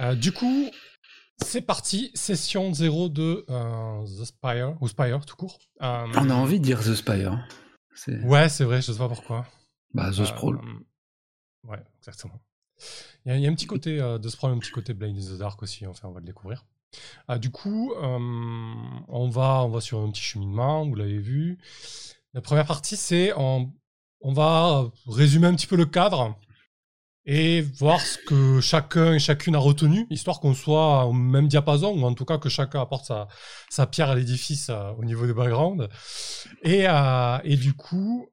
Euh, du coup, c'est parti, session 0 de euh, The Spire, ou Spire tout court. Euh, On a envie de dire The Spire. Ouais, c'est vrai, je sais pas pourquoi. Bah, The Sprawl. ouais, exactement. Il y, a un petit côté de Sprawl, un petit côté Blade in the Dark aussi, enfin, on va le découvrir. du coup, on, va, on va sur un petit cheminement, vous l'avez vu. La première partie, c'est on, on va résumer un petit peu le cadre et voir ce que chacun et chacune a retenu, histoire qu'on soit au même diapason, ou en tout cas que chacun apporte sa, sa pierre à l'édifice euh, au niveau des backgrounds. Et, euh, et du coup,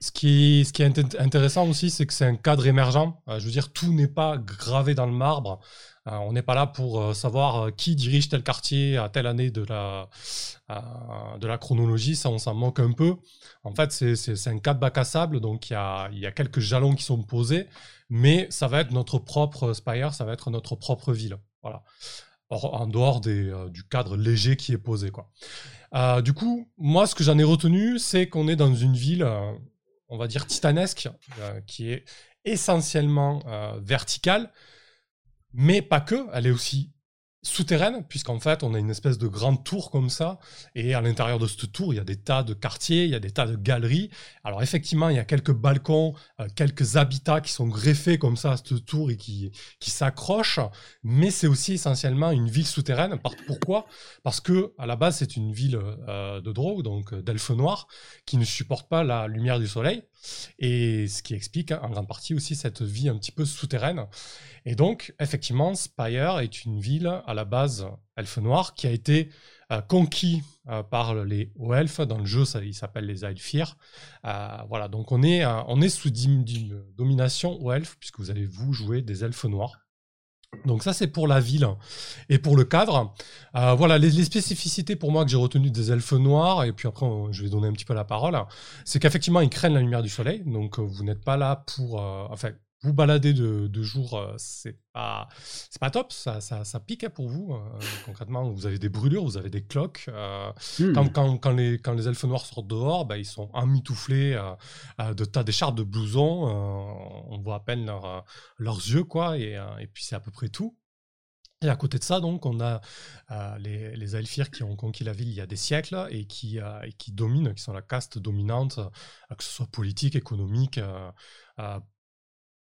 ce qui, est, ce qui est intéressant aussi, c'est que c'est un cadre émergent. Euh, je veux dire, tout n'est pas gravé dans le marbre. on n'est pas là pour savoir qui dirige tel quartier à telle année de la, de la chronologie. Ça, on s'en moque un peu. En fait, c'est un cadre bac à sable, donc il y a, y a quelques jalons qui sont posés mais ça va être notre propre Spire, ça va être notre propre ville. Voilà. en dehors euh, du cadre léger qui est posé. Quoi. Euh, du coup, moi, ce que j'en ai retenu, c'est qu'on est dans une ville, euh, on va dire, titanesque, qui est essentiellement verticale, mais pas que, elle est aussi souterraine, puisqu'en fait, on a une espèce de grande tour comme ça, et à l'intérieur de cette tour, il y a des tas de quartiers, il y a des tas de galeries. Alors effectivement, il y a quelques balcons, euh, quelques habitats qui sont greffés comme ça à cette tour et qui, qui s'accrochent, mais c'est aussi essentiellement une ville souterraine. Pourquoi? Parce que à la base, c'est une ville euh, de drogue, donc euh, d'elfes noirs, qui ne supporte pas la lumière du soleil, et ce qui explique en grande partie aussi cette vie un petit peu souterraine. Et donc, effectivement, Spire est une ville à la base elfe noir qui a été euh, conquis euh, par les hauts elfes. Dans le jeu, ça, il s'appelle les Aelfir. Euh, voilà, donc on est, on est sous domination haut elfes, puisque vous allez vous jouer des elfes noirs. Donc ça c'est pour la ville et pour le cadre. voilà les, spécificités pour moi que j'ai retenues des elfes noirs et puis après je vais donner un petit peu la parole. C'est qu'effectivement ils craignent la lumière du soleil, donc vous n'êtes pas là pour, enfin vous balader de, jour, euh, c'est pas, c'est pas top, ça, ça, pique hein, pour vous. Euh, concrètement, vous avez des brûlures, vous avez des cloques. Euh, hmm. quand, les, quand les elfes noirs sortent dehors, bah, ils sont emmitouflés de tas d'écharpes, de blousons. on voit à peine leurs yeux, quoi, et, puis c'est à peu près tout. Et à côté de ça, donc, on a les, les Elfirs qui ont conquis la ville il y a des siècles et qui, et qui dominent, qui sont la caste dominante, que ce soit politique, économique,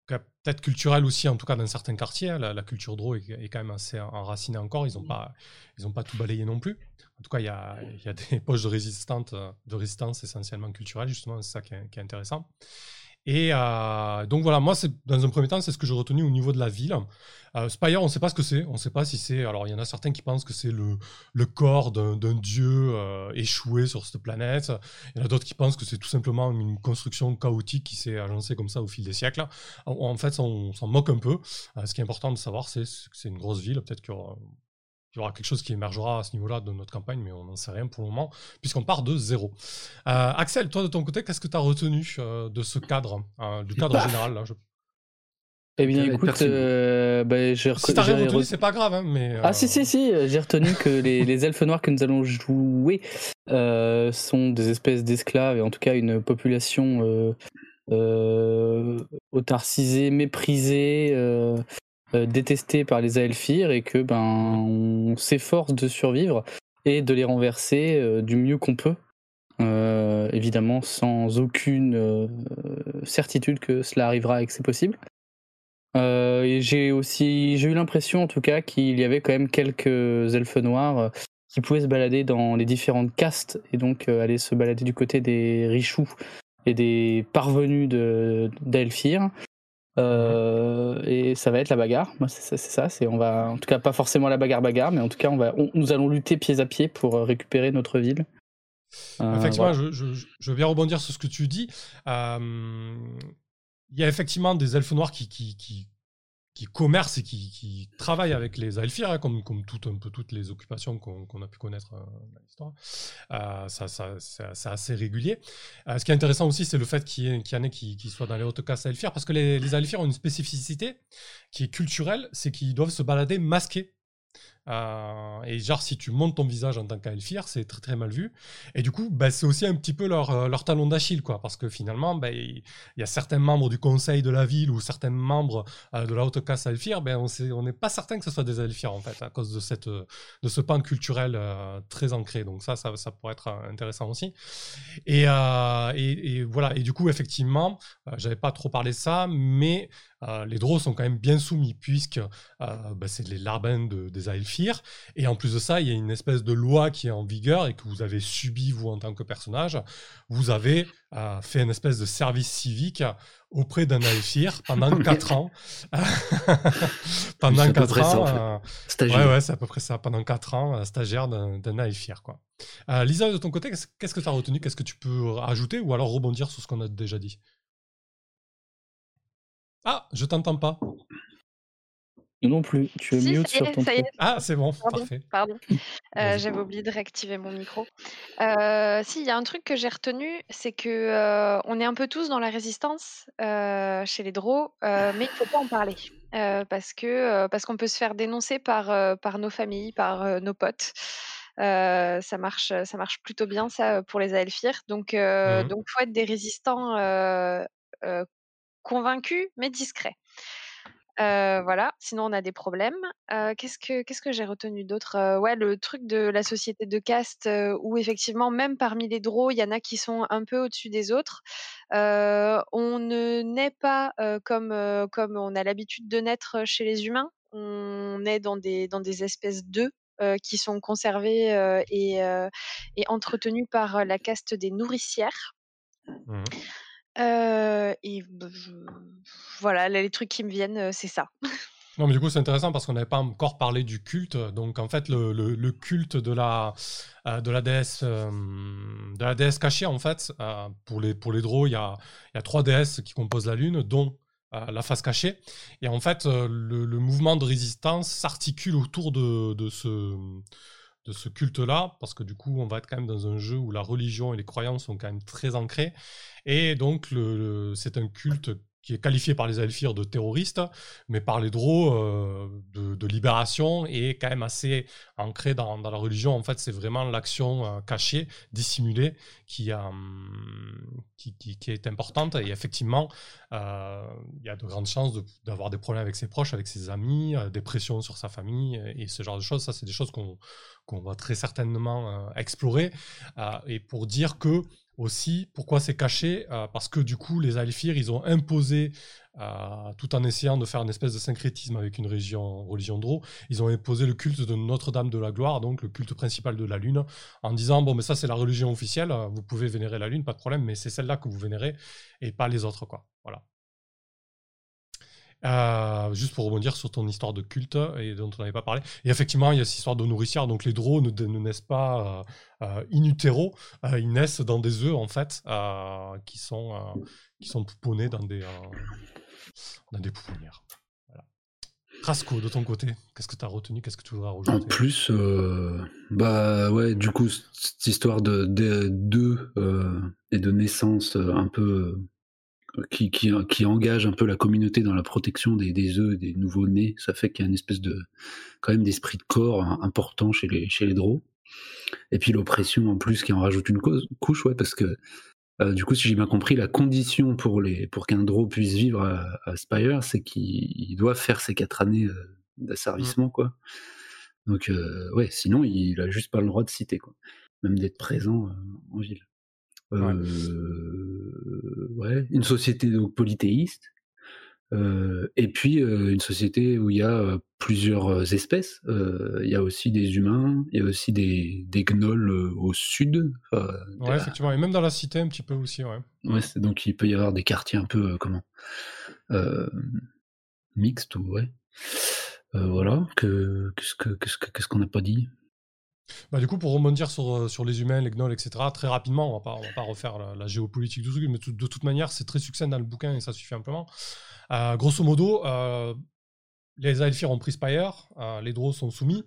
peut-être culturelle aussi, en tout cas dans certains quartiers. Hein. La, culture draw est, quand même assez enracinée encore. Ils n'ont pas, ils pas tout balayé non plus. En tout cas, il y a, y a, des poches de, résistance, de résistance essentiellement culturelle, justement, c'est ça qui est, qui est, intéressant. Et euh, donc voilà, moi, dans un premier temps, c'est ce que j'ai retenu au niveau de la ville. Euh, Spire, on ne sait pas ce que c'est. On ne sait pas si c'est. Alors, il y en a certains qui pensent que c'est le, le, corps d'un dieu euh, échoué sur cette planète. Il y en a d'autres qui pensent que c'est tout simplement une construction chaotique qui s'est agencée comme ça au fil des siècles. En, fait, on s'en moque un peu. ce qui est important de savoir, c'est que c'est une grosse ville. Peut-être qu'il y aura il y aura quelque chose qui émergera à ce niveau-là de notre campagne, mais on n'en sait rien pour le moment, puisqu'on part de zéro. Euh, Axel, toi de ton côté, qu'est-ce que tu as retenu euh, de ce cadre, hein, du cadre bah. général là, Eh bien, écoute, euh, bah, j'ai Si t'as rien retenu, c'est pas grave, hein, mais. Ah si si si, j'ai retenu que les, les, elfes noirs que nous allons jouer sont des espèces d'esclaves et en tout cas une population autarcisée, méprisée, euh, détestés par les Aelfir et que ben on s'efforce de survivre et de les renverser euh, du mieux qu'on peut. Euh, évidemment sans aucune certitude que cela arrivera et que c'est possible. et j'ai aussi j'ai eu l'impression en tout cas qu'il y avait quand même quelques elfes noirs qui pouvaient se balader dans les différentes castes et donc aller se balader du côté des richoux et des parvenus d'Aelfir. Euh, et ça va être la bagarre. Moi, c'est ça. C'est on va, en tout cas, pas forcément la bagarre bagarre, mais en tout cas, on va, nous allons lutter pied à pied pour euh, récupérer notre ville. Euh, effectivement, je, je, je, vais rebondir sur ce que tu dis. Il y a effectivement des elfes noirs qui, qui, qui, qui commerce et qui, qui travaille avec les Aelfir, hein, comme, toutes les occupations qu'on a pu connaître euh, dans l'histoire. Euh, ça, c'est assez régulier. Euh, ce qui est intéressant aussi, c'est le fait qu'il y, en ait qui, soient dans les hautes castes Aelfir, parce que les, les Aelfir ont une spécificité qui est culturelle, c'est qu'ils doivent se balader masqués. Euh, et genre, si tu montes ton visage en tant qu'Elfir, c'est très très mal vu. Et du coup, bah, c'est aussi un petit peu leur, euh, leur talon d'Achille, quoi. Parce que finalement, bah, il y a certains membres du conseil de la ville ou certains membres euh, de la haute caste Elfir, ben, on n'est pas certain que ce soit des Elfirs, en fait, à cause de, cette, de ce pan culturel très ancré. Donc ça, ça, ça, pourrait être intéressant aussi. Et, et, voilà. Et du coup, effectivement, j'avais pas trop parlé de ça, mais les Drows sont quand même bien soumis, puisque bah, c'est les larbins des Et en plus de ça, il y a une espèce de loi qui est en vigueur et que vous avez subi, vous, en tant que personnage. Vous avez euh, fait une espèce de service civique auprès d'un Aelfir pendant 4 ans. pendant 4 ans. stagiaire. Ouais, ouais, c'est à peu près ça. Pendant 4 ans, stagiaire d'un Aelfir. Quoi. Lisa, de ton côté, qu'est-ce que tu as retenu? Qu'est-ce que tu peux ajouter ou alors rebondir sur ce qu'on a déjà dit? Ah, je t'entends pas. Non plus, tu es sur ton Ah, c'est bon, parfait. Pardon, euh, j'avais oublié de réactiver mon micro. Euh, si, il y a un truc que j'ai retenu, c'est que euh, on est un peu tous dans la résistance chez les Draws, mais il ne faut pas en parler parce que parce qu'on peut se faire dénoncer par par nos familles, par nos potes. ça marche, ça marche plutôt bien ça pour les Aelfir. Donc, mmh donc faut être des résistants convaincu mais discret. voilà, sinon on a des problèmes. qu'est-ce que qu'est-ce que j'ai retenu d'autre? Ouais, le truc de la société de caste où effectivement, même parmi les drôles, il y en a qui sont un peu au-dessus des autres. on ne naît pas comme comme on a l'habitude de naître chez les humains. On est dans des dans des espèces d'œufs qui sont conservés et, et entretenus par la caste des nourricières. Mmh et bah, voilà, les trucs qui me viennent, c'est ça. Non, mais du coup, c'est intéressant parce qu'on n'avait pas encore parlé du culte. Donc, en fait, le, culte de la, de la déesse, de la déesse cachée, en fait, pour les pour les il y a, y a trois déesses qui composent la lune, dont la face cachée. Et en fait, le, mouvement de résistance s'articule autour de, de ce de ce culte-là, parce que du coup, on va être quand même dans un jeu où la religion et les croyances sont quand même très ancrées. Et donc, le, c'est un culte qui est qualifié par les Elfirs de terroriste, mais par les Drows euh, de, libération et quand même assez ancré dans, la religion. En fait, c'est vraiment l'action euh, cachée, dissimulée, qui, euh, qui, est importante. Et effectivement, il y a de grandes chances d'avoir des problèmes avec ses proches, avec ses amis, des pressions sur sa famille et ce genre de choses. Ça, c'est des choses qu'on va très certainement explorer. et pour dire que aussi. Pourquoi c'est caché euh, Parce que du coup, les Alfirs, ils ont imposé, euh, tout en essayant de faire une espèce de syncrétisme avec une religion Dro, ils ont imposé le culte de Notre-Dame de la Gloire, donc le culte principal de la Lune, en disant, bon, mais ça c'est la religion officielle, vous pouvez vénérer la Lune, pas de problème, mais c'est celle-là que vous vénérez et pas les autres, quoi. Voilà. Euh, juste pour rebondir sur ton histoire de culte et dont on n'avait pas parlé. Et effectivement, il y a cette histoire de nourricière. Donc les drones ne, naissent pas euh, euh, in utero, ils naissent dans des œufs en fait, qui sont qui sont pouponnés dans des dans des pouponnières. Voilà. Rasco, de ton côté, qu'est-ce que tu as retenu? Qu'est-ce que tu voudrais rajouter? En plus, bah ouais, du coup, cette histoire de d'œufs et de naissance un peu qui, qui, qui, engage un peu la communauté dans la protection des, des œufs des nouveaux-nés. Ça fait qu'il y a une espèce de, quand même, d'esprit de corps important chez les, chez les draws. Et puis l'oppression en plus qui en rajoute une cause, couche, ouais, parce que euh, du coup, si j'ai bien compris, la condition pour, les, pour qu'un draw puisse vivre à, Spire, c'est qu'il doit faire ses quatre années euh, d'asservissement, quoi. Donc, euh, ouais, sinon, il a juste pas le droit de citer, quoi. Même d'être présent en ville. Euh, ouais. une société donc polythéiste. Euh, et puis une société où il y a plusieurs espèces. Il y a aussi des humains, il y a aussi des, des gnolls au sud. ouais, effectivement, et même dans la cité un petit peu aussi, ouais. Ouais, donc il peut y avoir des quartiers un peu comment mixtes ou ouais. voilà. Que qu'est-ce que qu'est-ce qu'on n'a pas dit bah, du coup, pour rebondir sur, euh, les humains, les gnolls, etc., très rapidement, on va pas, va pas refaire la, géopolitique du truc, mais de toute manière, c'est très succinct dans le bouquin et ça suffit amplement. Euh, grosso modo, euh, les Aelfir ont pris Spire, euh, les Drows sont soumis.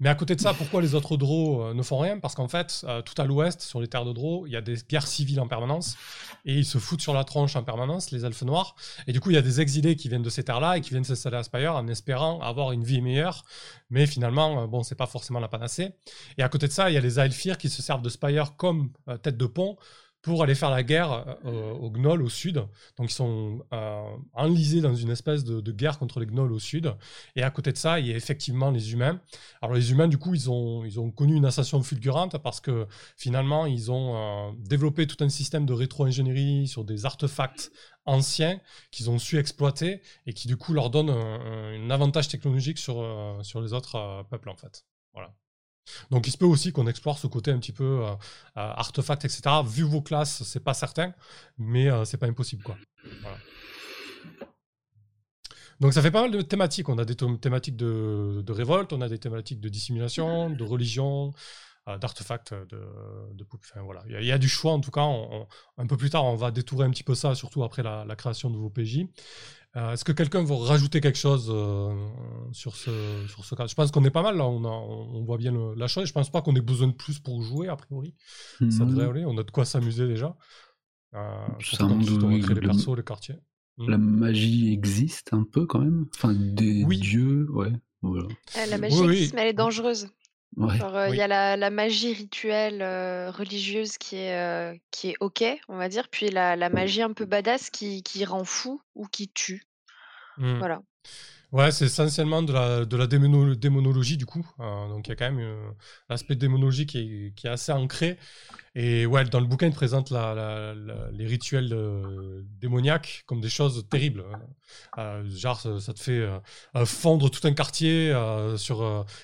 Mais à côté de ça, pourquoi les autres Drows euh, ne font rien? Parce qu'en fait, euh, tout à l'ouest, sur les terres de Drows, il y a des guerres civiles en permanence. Et ils se foutent sur la tronche en permanence, les elfes noirs. Et du coup, il y a des exilés qui viennent de ces terres-là et qui viennent s'installer à Spire en espérant avoir une vie meilleure. Mais finalement, bon, c'est pas forcément la panacée. Et à côté de ça, il y a les Aelfir qui se servent de Spire comme tête de pont pour aller faire la guerre euh, aux gnolls au sud. Donc ils sont euh, enlisés dans une espèce de, guerre contre les gnolls au sud. Et à côté de ça, il y a effectivement les humains. Alors les humains, du coup, ils ont, ils ont connu une ascension fulgurante parce que finalement, ils ont euh, développé tout un système de rétro-ingénierie sur des artefacts anciens qu'ils ont su exploiter et qui du coup leur donnent un, un avantage technologique sur, sur les autres peuples en fait. Voilà. Donc il se peut aussi qu'on explore ce côté un petit peu euh, euh, artefact, etc. Vu vos classes, c'est pas certain, mais euh, c'est pas impossible. Quoi. Donc ça fait pas mal de thématiques. On a des thématiques de, révolte, on a des thématiques de dissimulation, de religion, d'artefacts, de, enfin, voilà. Il y, a du choix en tout cas. un peu plus tard, on va détourer un petit peu ça, surtout après la création de vos PJ. Euh, est-ce que quelqu'un veut rajouter quelque chose euh, sur, ce, sur ce cas? Je pense qu'on est pas mal là, on, on voit bien la chose. Je pense pas qu'on ait besoin de plus pour jouer, a priori. Ça devrait aller, on a de quoi s'amuser déjà. Euh, ça montre les persos, les quartiers. La hmm. magie existe un peu quand même? Enfin, des dieux, ouais. Voilà. la magie existe, mais elle est dangereuse. Euh, il y a la, magie rituelle euh, religieuse qui est, euh, qui est ok, on va dire, puis la, magie un peu badass qui, qui rend fou ou qui tue. Mmh. Voilà. Ouais, c'est essentiellement de la, de la démonologie du coup. donc il y a quand même l'aspect démonologie qui est, qui est, assez ancré. Et ouais, dans le bouquin, il présente la, les rituels euh, démoniaques comme des choses terribles. Euh, genre, ça, te fait euh, fondre tout un quartier sur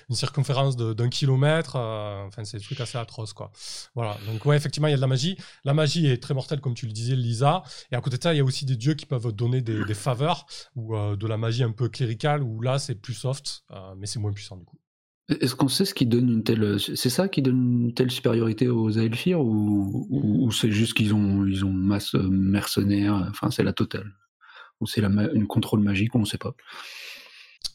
une circonférence d'un kilomètre. enfin, c'est des trucs assez atroces, quoi. Voilà. Donc, ouais, effectivement, il y a de la magie. La magie est très mortelle, comme tu le disais, Lisa. Et à côté de ça, il y a aussi des dieux qui peuvent donner des, des faveurs ou de la magie un peu cléricale, où là, c'est plus soft, mais c'est moins puissant, du coup. Est-ce qu'on sait ce qui donne une telle. C'est ça qui donne une telle supériorité aux Aelfir ou, ou, c'est juste qu'ils ont, ils ont masse mercenaires, enfin c'est la totale? Ou c'est une contrôle magique, on ne sait pas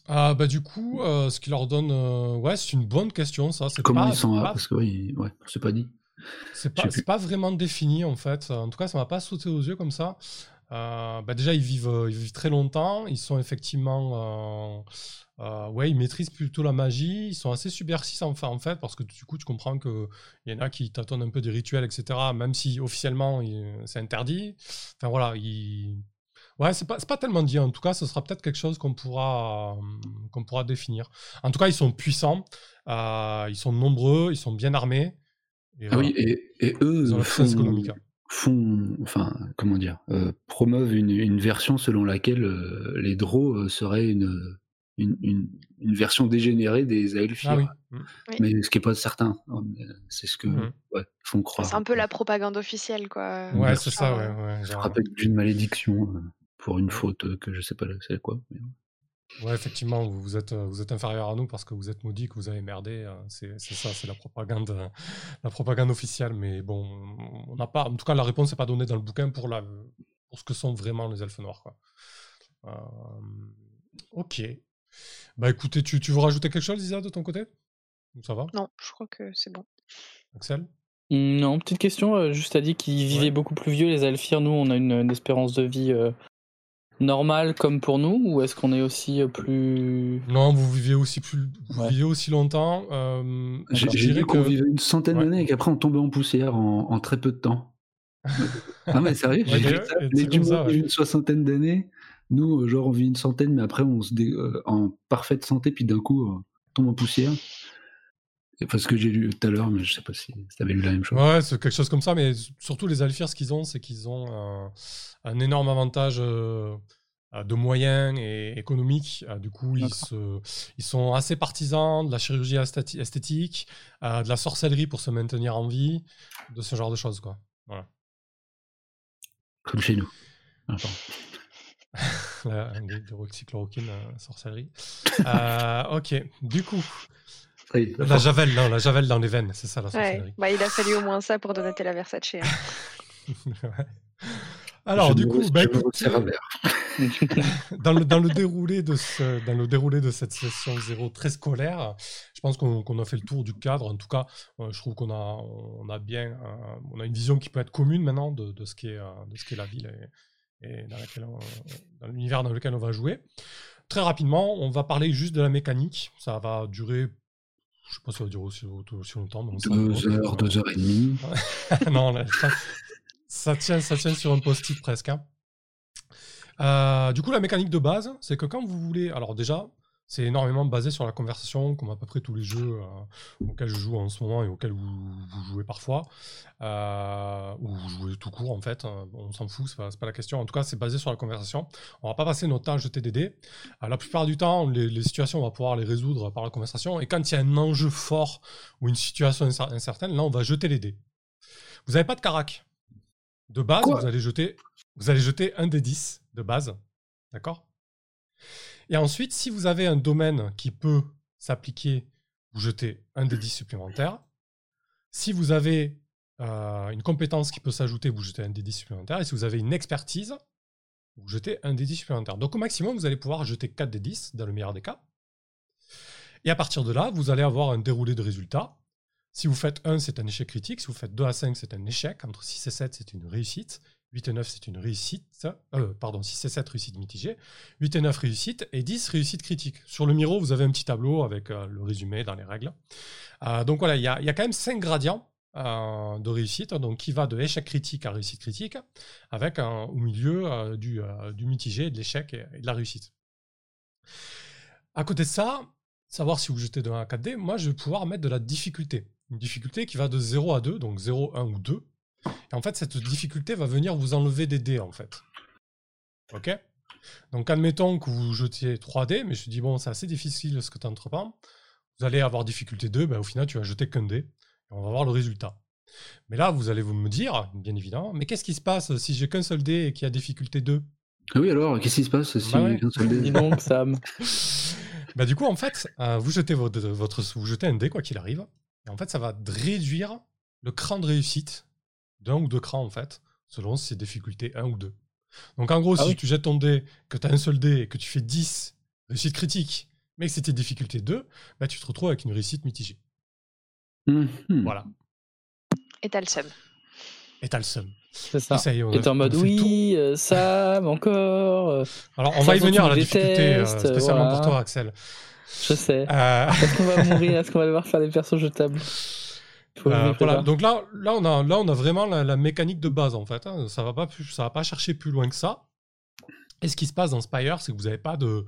ah bah du coup, euh, ce qui leur donne, euh, ouais, c'est une bonne question ça. Comment ils sont Parce que oui, ouais, c'est pas dit. C'est pas, pas vraiment défini en fait. En tout cas, ça m'a pas sauté aux yeux comme ça. Euh, bah déjà, ils vivent, ils vivent très longtemps. Ils sont effectivement euh, ouais, ils maîtrisent plutôt la magie, ils sont assez subversifs en fait, parce que du coup, tu comprends qu'il y en a qui tâtonnent un peu des rituels, etc., même si officiellement c'est interdit. Enfin voilà, ils... ouais, c'est pas, pas tellement dit. En tout cas, ce sera peut-être quelque chose qu'on pourra, qu'on pourra définir. En tout cas, ils sont puissants, euh, ils sont nombreux, ils sont bien armés. Et, ah oui, et, eux font, font, enfin, comment dire, euh, promeuvent une, une, version selon laquelle les Drow seraient une une, version dégénérée des Aelfir. Ah mmh. Mais ce qui n'est pas certain. Hein, c'est ce que mmh. font croire. C'est un peu la propagande officielle, quoi. Ouais, c'est ça, ouais. Je rappelle d'une malédiction euh, pour une faute que je sais pas c'est quoi. Ouais, effectivement, vous êtes, vous êtes inférieur à nous parce que vous êtes maudit, que vous avez merdé. Euh, c'est ça, c'est la propagande, la propagande officielle. Mais bon, on n'a pas. En tout cas, la réponse n'est pas donnée dans le bouquin pour, la, pour ce que sont vraiment les elfes noirs. Quoi. Euh, ok. Bah écoutez, tu, tu veux rajouter quelque chose, Lisa, de ton côté? Ça va? Non, je crois que c'est bon. Axel? Non, petite question. Euh, juste à dit qu'ils vivaient beaucoup plus vieux, les Alphir. Nous, on a une, espérance de vie euh, normale comme pour nous, ou est-ce qu'on est aussi euh, plus. Non, vous vivez aussi, plus, vous vivez aussi longtemps. J'ai dit qu'on vivait une centaine d'années et qu'après on tombait en poussière en, très peu de temps. non, mais sérieux, j'ai vivent une soixantaine d'années. Nous, euh, genre, on vit une centaine, mais après, on se dé... Euh, en parfaite santé, puis d'un coup, on tombe en poussière. C'est ce que j'ai lu tout à l'heure, mais je sais pas si tu avais lu la même chose. Ouais, c'est quelque chose comme ça, mais surtout les Alphirs, ce qu'ils ont, c'est qu'ils ont un, énorme avantage euh, de moyens et économiques. du coup, ils, ils, sont assez partisans de la chirurgie esthétique, de la sorcellerie pour se maintenir en vie, de ce genre de choses, quoi. Voilà. Comme chez nous. la, cycloroquine, euh, sorcellerie. Euh, ok, du coup. La javel, non, la javel dans les veines, c'est ça la sorcellerie. Bah, il a fallu au moins ça pour donner la Versace. Hein. Alors, du coup, bah, dans, le, dans, le déroulé de ce, dans le déroulé de cette session 0 très scolaire, je pense qu'on a fait le tour du cadre. En tout cas, euh, je trouve qu'on a, on a bien euh, on a une vision qui peut être commune maintenant de, de ce qu'est de ce la ville et, et dans, dans l'univers dans lequel on va jouer. Très rapidement, on va parler juste de la mécanique. Ça va durer je sais pas si ça va durer aussi, aussi longtemps. deux heures, deux heures et demie. non, ça, tient, ça tient sur un post-it presque. Hein. Euh, du coup, la mécanique de base, c'est que quand vous voulez. Alors, déjà, c'est énormément basé sur la conversation, comme à peu près tous les jeux euh, auxquels je joue en ce moment et auxquels vous, jouez parfois, euh, ou vous jouez tout court en fait, hein. on s'en fout, c'est pas, pas la question. En tout cas, c'est basé sur la conversation. On va pas passer notre temps à jeter des dés. la plupart du temps, les, situations, on va pouvoir les résoudre par la conversation. Et quand il y a un enjeu fort ou une situation incertaine, là, on va jeter les dés. Vous n'avez pas de carac. De base, vous allez jeter, vous allez jeter un des 10 de base, d'accord? Et ensuite, si vous avez un domaine qui peut s'appliquer, vous jetez un des 10 supplémentaires. Si vous avez euh, une compétence qui peut s'ajouter, vous jetez un des 10 supplémentaires. Et si vous avez une expertise, vous jetez un des 10 supplémentaires. Donc au maximum, vous allez pouvoir jeter 4 des 10 dans le meilleur des cas. Et à partir de là, vous allez avoir un déroulé de résultats. Si vous faites 1, c'est un échec critique. Si vous faites 2 à 5, c'est un échec. Entre 6 et 7, c'est une réussite. 8 et 9, c'est une réussite. Euh, pardon, 6 et 7, réussite mitigée. 8 et 9, réussite. Et 10, réussite critique. Sur le Miro, vous avez un petit tableau avec euh, le résumé dans les règles. Euh, donc voilà, il y a, quand même 5 gradients de réussite, donc qui va de échec critique à réussite critique, avec au milieu du, du, mitigé, de l'échec et, de la réussite. À côté de ça, savoir si vous jetez de 1 à 4D, moi je vais pouvoir mettre de la difficulté. Une difficulté qui va de 0 à 2, donc 0, 1 ou 2. Et en fait, cette difficulté va venir vous enlever des dés, en fait. Ok? Donc, admettons que vous jetiez 3 dés, mais je te dis, bon, c'est assez difficile ce que tu entreprends. Vous allez avoir difficulté 2, ben, au final, tu vas jeter qu'un dé. Et on va voir le résultat. Mais là, vous allez vous me dire, bien évidemment, mais qu'est-ce qui se passe si j'ai qu'un seul dé et qu'il y a difficulté 2 Ah oui, alors, qu'est-ce qui se passe si bah j'ai qu'un seul dé? Dis donc, Sam. bah, du coup, en fait, euh, vous, jetez votre, votre, vous jetez un dé, quoi qu'il arrive. Et en fait, ça va réduire le cran de réussite d'un ou deux crans en fait, selon si c'est difficulté 1 ou 2. Donc en gros, ah si tu jettes ton dé, que tu as un seul dé et que tu fais 10 réussite critique, mais que c'était difficulté 2, bah, tu te retrouves avec une réussite mitigée. Mmh voilà. Et t'as le seum. Et t'as le seum. C'est ça. Et t'es en mode oui, euh, Sam, encore. Euh, Alors on va y venir à la difficulté, euh, spécialement pour toi, Axel. Je sais. Est-ce qu'on va mourir? Est-ce qu'on va devoir faire des persos jetables? Euh, voilà, donc là, là, on a, là, on a vraiment la, mécanique de base en fait. Hein. Ça va pas, ça va pas chercher plus loin que ça. Et ce qui se passe dans Spire, c'est que vous n'avez pas de,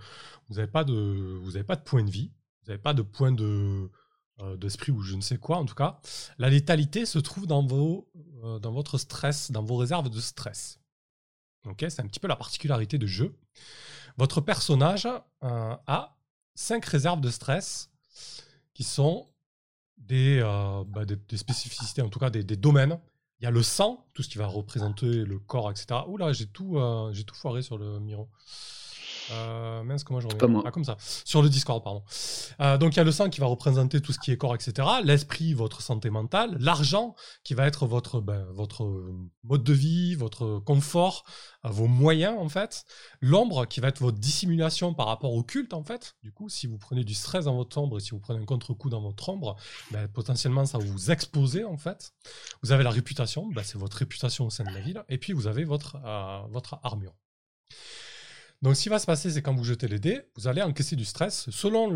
vous avez pas de, vous avez pas de point de vie, vous n'avez pas de point de euh, d'esprit ou je ne sais quoi en tout cas. La létalité se trouve dans vos, euh, dans votre stress, dans vos réserves de stress. Ok, c'est un petit peu la particularité de jeu. Votre personnage a cinq réserves de stress qui sont euh, bah, des, des, spécificités, en tout cas des, des, domaines. Il y a le sang, tout ce qui va représenter le corps, etc. Oula, j'ai tout, euh, tout foiré sur le Miro. Euh, mince, comment je reviens Ah, comme ça. Sur le Discord, pardon. Euh, donc, il y a le sang qui va représenter tout ce qui est corps, etc. L'esprit, votre santé mentale. L'argent qui va être votre, ben, votre mode de vie, votre confort, euh, vos moyens, en fait. L'ombre qui va être votre dissimulation par rapport au culte, en fait. Du coup, si vous prenez du stress dans votre ombre et si vous prenez un contre-coup dans votre ombre, ben, potentiellement, ça va vous exposer, en fait. Vous avez la réputation, ben, c'est votre réputation au sein de la ville. Et puis, vous avez votre, votre armure. Donc, ce qui va se passer, c'est quand vous jetez les dés, vous allez encaisser du stress. Selon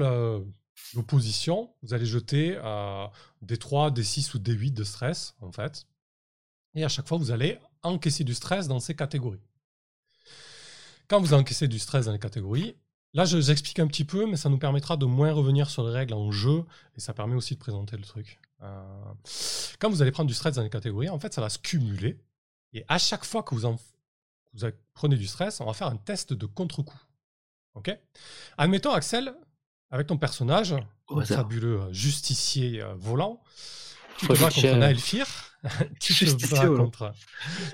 l'opposition, vous allez jeter euh, des 3, des 6 ou des 8 de stress, en fait. Et à chaque fois, vous allez encaisser du stress dans ces catégories. Quand vous encaissez du stress dans les catégories, là, je vous explique un petit peu, mais ça nous permettra de moins revenir sur les règles en jeu, et ça permet aussi de présenter le truc. Euh, quand vous allez prendre du stress dans les catégories, en fait, ça va se cumuler. Et à chaque fois que vous en vous prenez du stress, on va faire un test de contre-coup. Ok? Admettons, Axel, avec ton personnage, fabuleux euh, justicier euh, volant, tu te bats contre un Aelfir. tu te bats contre,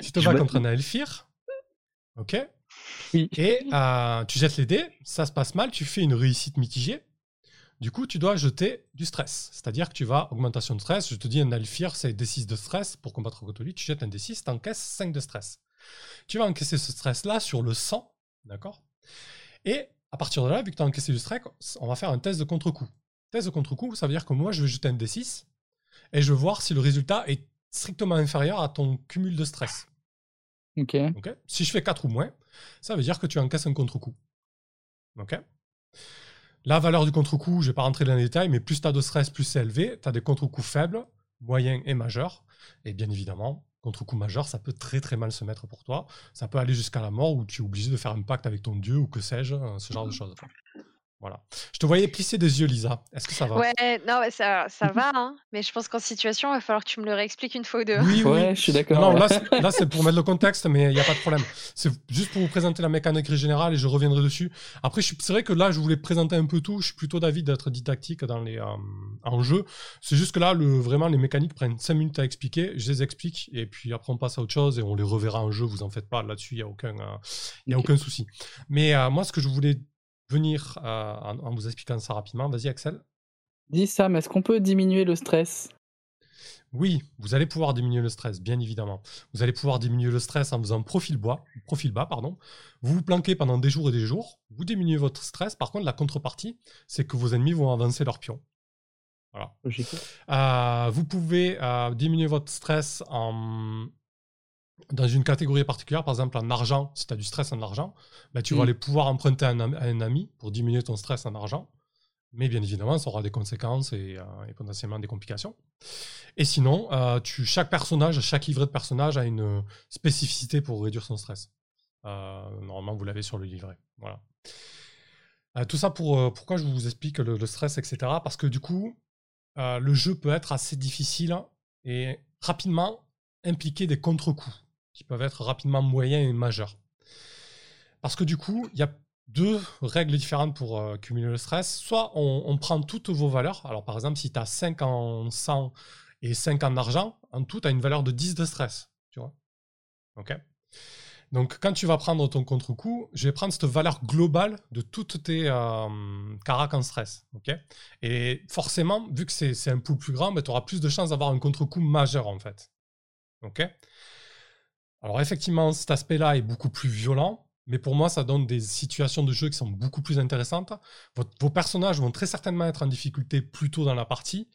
tu te bats contre un Aelfir. Ok? Et euh, tu jettes les dés, ça se passe mal, tu fais une réussite mitigée. Du coup, tu dois jeter du stress. C'est-à-dire que tu vas, augmentation de stress, je te dis un Aelfir, c'est D6 de stress. Pour combattre contre lui, tu jettes un D6, tu encaisses 5 de stress. Tu vas encaisser ce stress-là sur le sang D'accord? Et à partir de là, vu que tu as encaissé du stress, on va faire un test de contre-coup. Test de contre-coup, ça veut dire que moi, je vais jeter un D6 et je vais voir si le résultat est strictement inférieur à ton cumul de stress. Ok. Ok? Si je fais 4 ou moins, ça veut dire que tu encaisses un contre-coup. Ok? La valeur du contre-coup, je ne vais pas rentrer dans les détails, mais plus tu as de stress, plus c'est élevé. Tu as des contre-coups faibles, moyens et majeurs. Et bien évidemment, contre-coup majeur, ça peut très très mal se mettre pour toi. Ça peut aller jusqu'à la mort où tu es obligé de faire un pacte avec ton dieu ou que sais-je, ce genre de choses. Voilà. Je te voyais plisser des yeux, Lisa. Est-ce que ça va? Ouais, non, ça, ça va, hein, mais je pense qu'en situation, il va falloir que tu me le réexpliques une fois ou deux. Oui, oui. Ouais, je suis d'accord. Non, ouais. là, c'est- là, c'est pour mettre le contexte, mais il n'y a pas de problème. C'est juste pour vous présenter la mécanique générale et je reviendrai dessus. Après, c'est vrai que là, je voulais présenter un peu tout. Je suis plutôt d'avis d'être didactique dans les euh, en jeu. C'est juste que là, le, vraiment, les mécaniques prennent 5 minutes à expliquer. Je les explique et puis après, on passe à autre chose et on les reverra en jeu. Vous en faites pas là-dessus, il n'y a aucun, euh, il y a aucun souci. Mais euh, moi, ce que je voulais venir en, en vous expliquant ça rapidement, vas-y, Axel. Dis Sam, est-ce qu'on peut diminuer le stress? Oui, vous allez pouvoir diminuer le stress, bien évidemment. Vous allez pouvoir diminuer le stress en faisant profil bas, profil bas, pardon. Vous vous planquez pendant des jours et des jours. Vous diminuez votre stress. Par contre, la contrepartie, c'est que vos ennemis vont avancer leurs pions. Voilà. Euh, vous pouvez euh, diminuer votre stress en... dans une catégorie particulière, par exemple en argent. Si tu as du stress en argent, ben, tu vas Mm. aller pouvoir emprunter à un, am- à un ami pour diminuer ton stress en argent. Mais bien évidemment, ça aura des conséquences et, euh, et potentiellement des complications. Et sinon, euh, tu, chaque personnage, chaque livret de personnage a une spécificité pour réduire son stress. Euh, normalement, vous l'avez sur le livret. Voilà. Euh, tout ça pour euh, pourquoi je vous explique le, le stress, etc. Parce que du coup, euh, le jeu peut être assez difficile et rapidement impliquer des contre-coups qui peuvent être rapidement moyens et majeurs. Parce que du coup, il y a deux règles différentes pour euh, cumuler le stress. Soit on, prend toutes vos valeurs. Alors par exemple, si tu as 5 en sang et 5 en argent, en tout, tu as une valeur de 10 de stress. Tu vois Ok? Donc, quand tu vas prendre ton contre-coup, je vais prendre cette valeur globale de toutes tes euh, caracs en stress. et forcément, vu que c'est un pool plus grand, tu auras plus de chances d'avoir un contre-coup majeur, en fait. Ok? Alors, effectivement, cet aspect-là est beaucoup plus violent, mais pour moi, ça donne des situations de jeu qui sont beaucoup plus intéressantes. Vos personnages vont très certainement être en difficulté plus tôt dans la partie,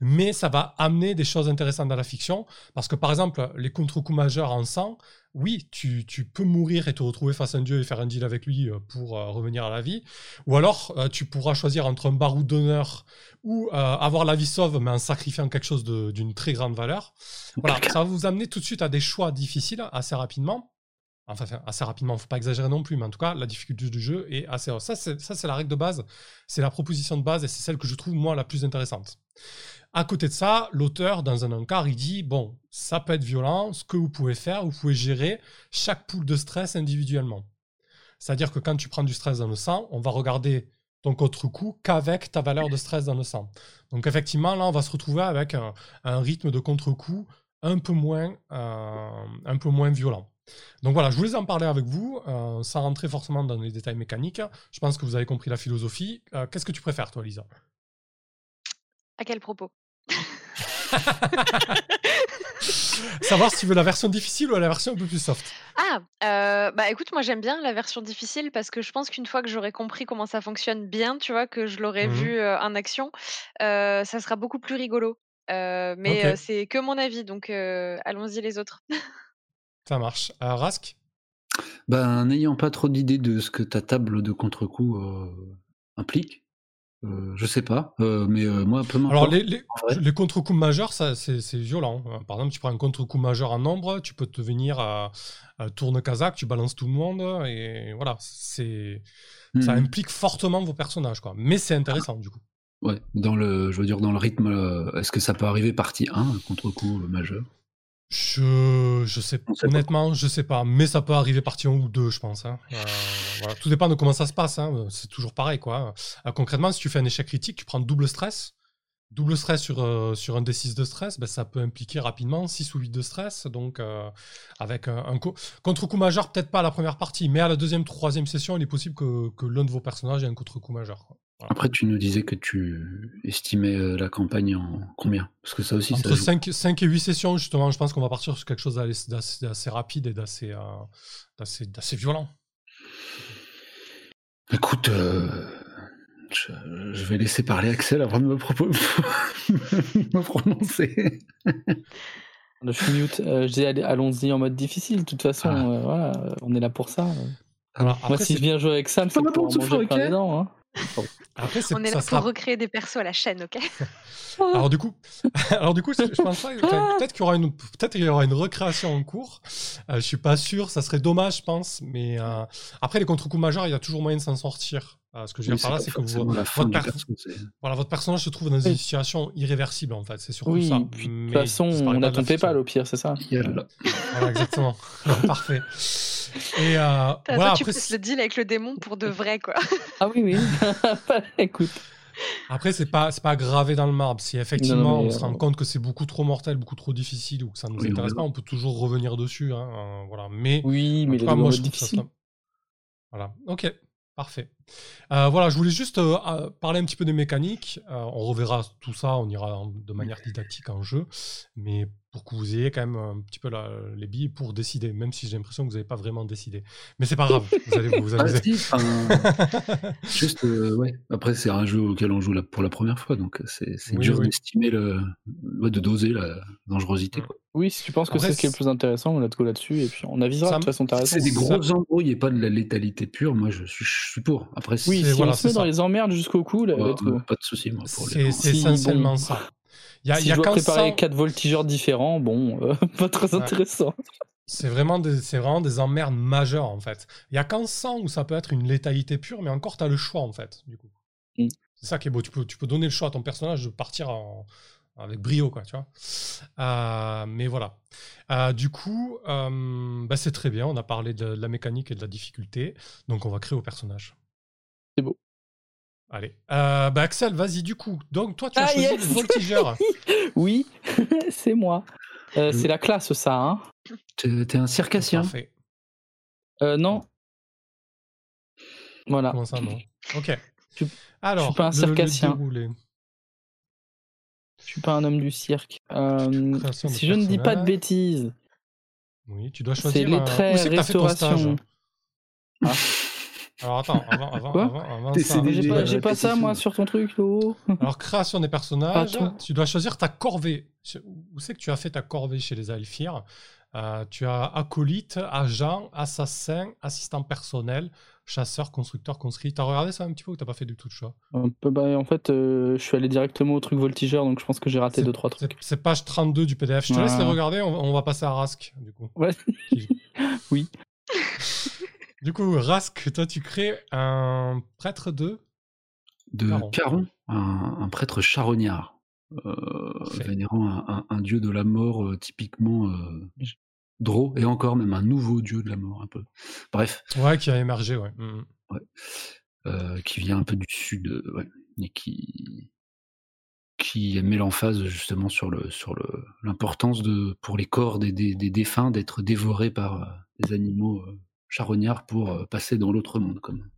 mais ça va amener des choses intéressantes dans la fiction, parce que, par exemple, les contre-coups majeurs en sang, oui, tu, tu peux mourir et te retrouver face à un dieu et faire un deal avec lui euh, pour euh, revenir à la vie. Ou alors, euh, tu pourras choisir entre un baroud d'honneur ou euh, avoir la vie sauve, mais en sacrifiant quelque chose d'une très grande valeur. Voilà, ça va vous amener tout de suite à des choix difficiles assez rapidement. Enfin, assez rapidement, faut pas exagérer non plus, mais en tout cas, la difficulté du jeu est assez haute. Ça, c'est la règle de base, c'est la proposition de base et c'est celle que je trouve, moi, la plus intéressante. À côté de ça, l'auteur, dans un encart, il dit bon, ça peut être violent. Ce que vous pouvez faire, vous pouvez gérer chaque pool de stress individuellement. C'est-à-dire que quand tu prends du stress dans le sang, on va regarder ton contre-coup qu'avec ta valeur de stress dans le sang. Donc effectivement, là, on va se retrouver avec un, un rythme de contre-coup un peu moins, euh, un peu moins violent. Donc voilà, je voulais en parler avec vous, euh, sans rentrer forcément dans les détails mécaniques. Je pense que vous avez compris la philosophie. Euh, Qu'est-ce que tu préfères, toi, Lisa? À quel propos? Savoir si tu veux la version difficile ou la version un peu plus soft. Ah, euh, bah écoute, moi j'aime bien la version difficile parce que je pense qu'une fois que j'aurai compris comment ça fonctionne bien, tu vois, que je l'aurai Mhm. vu en action, ça sera beaucoup plus rigolo. Mais c'est que mon avis, donc allons-y les autres. Ça marche. Euh, Rask? Ben, n'ayant pas trop d'idée de ce que ta table de contre-coup euh, implique, euh, je sais pas, euh, mais euh, moi, peu Alors, les, contre-coups majeurs, ça, c'est c'est violent. hein. Par exemple, tu prends un contre-coup majeur en nombre, tu peux te venir à, à tourne kazakh, tu balances tout le monde, et voilà. c'est Ça Mhm. implique fortement vos personnages, quoi. Mais c'est intéressant, du coup. Ouais, dans le, je veux dire, dans le rythme, est-ce que ça peut arriver partie 1, un contre-coup majeur? Je, je sais, sait pas. honnêtement, je sais pas, mais ça peut arriver partie 1 ou 2, je pense. hein. Euh, voilà. Tout dépend de comment ça se passe. hein. C'est toujours pareil, quoi. Euh, concrètement, si tu fais un échec critique, tu prends double stress. Double stress sur, euh, sur un D6 de stress, ben, ça peut impliquer rapidement 6 ou 8 de stress. Donc, avec un, un co- contre-coup majeur, peut-être pas à la première partie, mais à la deuxième, troisième session, il est possible que, que l'un de vos personnages ait un contre-coup majeur. quoi. Après, tu nous disais que tu estimais euh, la campagne en combien? Parce que ça aussi, ça Entre joue. 5, 5 et 8 sessions, justement, je pense qu'on va partir sur quelque chose d'assez rapide et d'assez euh, violent. Écoute, euh, je, je vais laisser parler Axel avant de me, prononcer. Je suis mute. Euh, je dis allons-y en mode difficile. De toute façon, Ah. voilà, on est là pour ça. Alors, Moi, après, si je viens jouer avec Sam, c'est Ça pour manger plein les dents. Hein. Après, On est ça là sera pour recréer des persos à la chaîne, ok Alors du coup, alors du coup, je je pense peut-être qu'il y aura une, peut-être qu'il y aura une recréation en cours. Euh, je suis pas sûr. Ça serait dommage, je pense. Mais euh, après les contre-coups majeurs, il y a toujours moyen de s'en sortir. Euh, ce que je veux dire par là, c'est que vous, votre, du per- perso, c'est- voilà, votre personnage se trouve dans une situation irréversible en fait. C'est surtout Oui, ça. puis de toute façon, on pas a de la ton fiction. PayPal au pire, c'est ça. Voilà, exactement. Parfait. Et euh, Toi, voilà, tu après, le deal avec le démon pour de vrai, quoi. Ah oui, oui. Écoute. Après, c'est pas, c'est pas gravé dans le marbre. Si effectivement Non, mais, on se rend euh, compte que c'est beaucoup trop mortel, beaucoup trop difficile ou que ça nous Oui, on intéresse pas, on peut toujours revenir dessus. hein, euh, voilà. Mais, Oui, mais cas, moi, je trouve que ça Voilà. Ok. Parfait. Euh, voilà, je voulais juste euh, euh, parler un petit peu des mécaniques. Euh, on reverra tout ça, on ira en- de manière didactique en jeu, mais pour que vous ayez quand même un petit peu la- les billes pour décider, même si j'ai l'impression que vous n'avez pas vraiment décidé. Mais c'est pas grave, vous allez vous Ah, amuser. juste, euh, ouais. Après, c'est un jeu auquel on joue la- pour la première fois, donc c'est Oui, dur oui. d'estimer le, ouais, de doser la dangerosité. Mm. Quoi. Oui, si tu penses que c'est ce qui est le plus intéressant, let's go là-dessus. Et puis on avisera, Ça de toute façon. C'est des grosses embrouilles et pas de la létalité pure. Moi, je suis, je suis pour. Après, Oui, si voilà, on se met dans ça. les emmerdes jusqu'au cou, là, ouais, let's go. pas de souci, C'est Si, essentiellement bon. ça. Il y a, si y a je dois préparer sang- quatre voltigeurs différents, bon, euh, pas très Ouais. intéressant. C'est vraiment, des, c'est vraiment des emmerdes majeures, en fait. Il y a qu'en sang où ça peut être une létalité pure, mais encore, tu as le choix, en fait, du coup. Mm. C'est ça qui est beau. Tu peux, tu peux donner le choix à ton personnage de partir en- avec brio, quoi, tu vois. Euh, mais voilà. Euh, du coup, euh, bah, c'est très bien. On a parlé de, de la mécanique et de la difficulté. Donc, on va créer au personnage. C'est beau. Allez. Euh, bah, Axel, vas-y, du coup. Donc, toi, tu as Ah, choisi yes le voltigeur. Oui, c'est moi. Euh, c'est la classe, ça, hein. T'es un circassien. Parfait. Euh, non. Voilà. Comment ça, non? Ok. Je- Alors, suis pas un le- le circassien. déroulé. Je suis pas un homme du cirque. Euh, si je ne dis pas de bêtises, Oui, tu dois c'est choisir. les traits c'est ton stage restauration? Ah. Alors attends, avant, avant, Quoi avant, avant ça. CDG, J'ai pas, j'ai pas ça, moi, sur ton truc, là-haut. Alors création des personnages, tu dois choisir ta corvée. Où c'est que tu as fait ta corvée chez les Alphir Euh, Tu as acolyte, agent, assassin, assistant personnel, chasseur, constructeur, conscrit. T'as regardé ça un petit peu ou t'as pas fait du tout de choix? Un peu, bah, en fait, euh, je suis allé directement au truc voltigeur, donc je pense que j'ai raté C'est- deux, trois C'est trucs. c'est page 32 du PDF. Je te laisse les regarder, on, on va passer à Rask du coup. Ouais. Qui- Oui. Du coup, Rask, toi tu crées un prêtre de de Caron. Caron, un, un prêtre charognard, euh, vénérant un, un- un dieu de la mort euh, typiquement euh, Dro, et encore même un nouveau dieu de la mort un peu. Bref, Ouais, qui a émergé, ouais. Mhm. euh, qui vient un peu du sud, ouais, et qui qui met l'emphase justement sur le sur le l'importance de pour les corps des, des, des défunts d'être dévorés par des animaux charognards pour euh, passer dans l'autre monde comme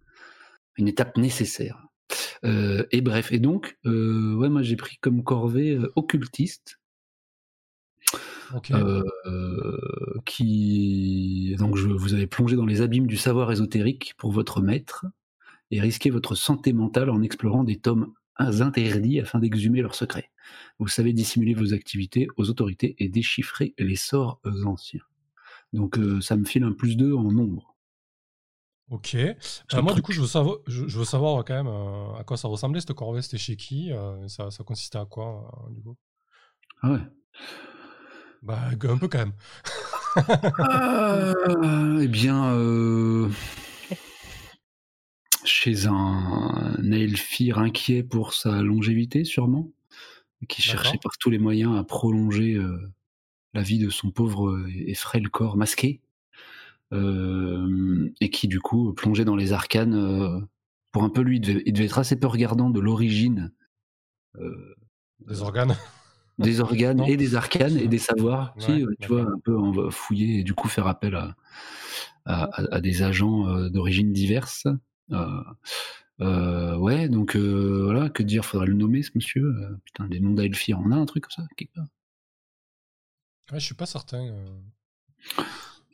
une étape nécessaire. Euh, et bref, et donc, euh, ouais, moi j'ai pris comme corvée euh, occultiste, Ok. qui donc je, vous avez plongé dans les abîmes du savoir ésotérique pour votre maître et risqué votre santé mentale en explorant des tomes interdits afin d'exhumer leurs secrets. Vous savez dissimuler vos activités aux autorités et déchiffrer les sorts anciens. Donc euh, ça me file un plus 2 en nombre. Ok. Euh, un moi, du coup, je veux savoir, je, je veux savoir quand même euh, à quoi ça ressemblait cette corvée. C'était chez qui euh, ça, ça consistait à quoi, euh, du coup? Ah ouais. Bah, un peu quand même. Ah, eh bien, euh, chez un elfire inquiet pour sa longévité, sûrement, qui cherchait par tous les moyens à prolonger euh, la vie de son pauvre et frêle corps masqué, euh, et qui du coup plongeait dans les arcanes. euh, pour un peu lui, il devait, il devait être assez peu regardant de l'origine euh, Des organes. des organes Non. et des arcanes et des savoirs. Ouais, si, tu vois, un peu fouiller et du coup faire appel à, à, à- à des agents d'origine diverses. Euh, euh, ouais, donc euh, voilà, que dire, faudrait le nommer ce monsieur. Euh, putain, des noms d'Aelfir, on a un truc comme ça quelque part Ouais, je suis pas certain. euh.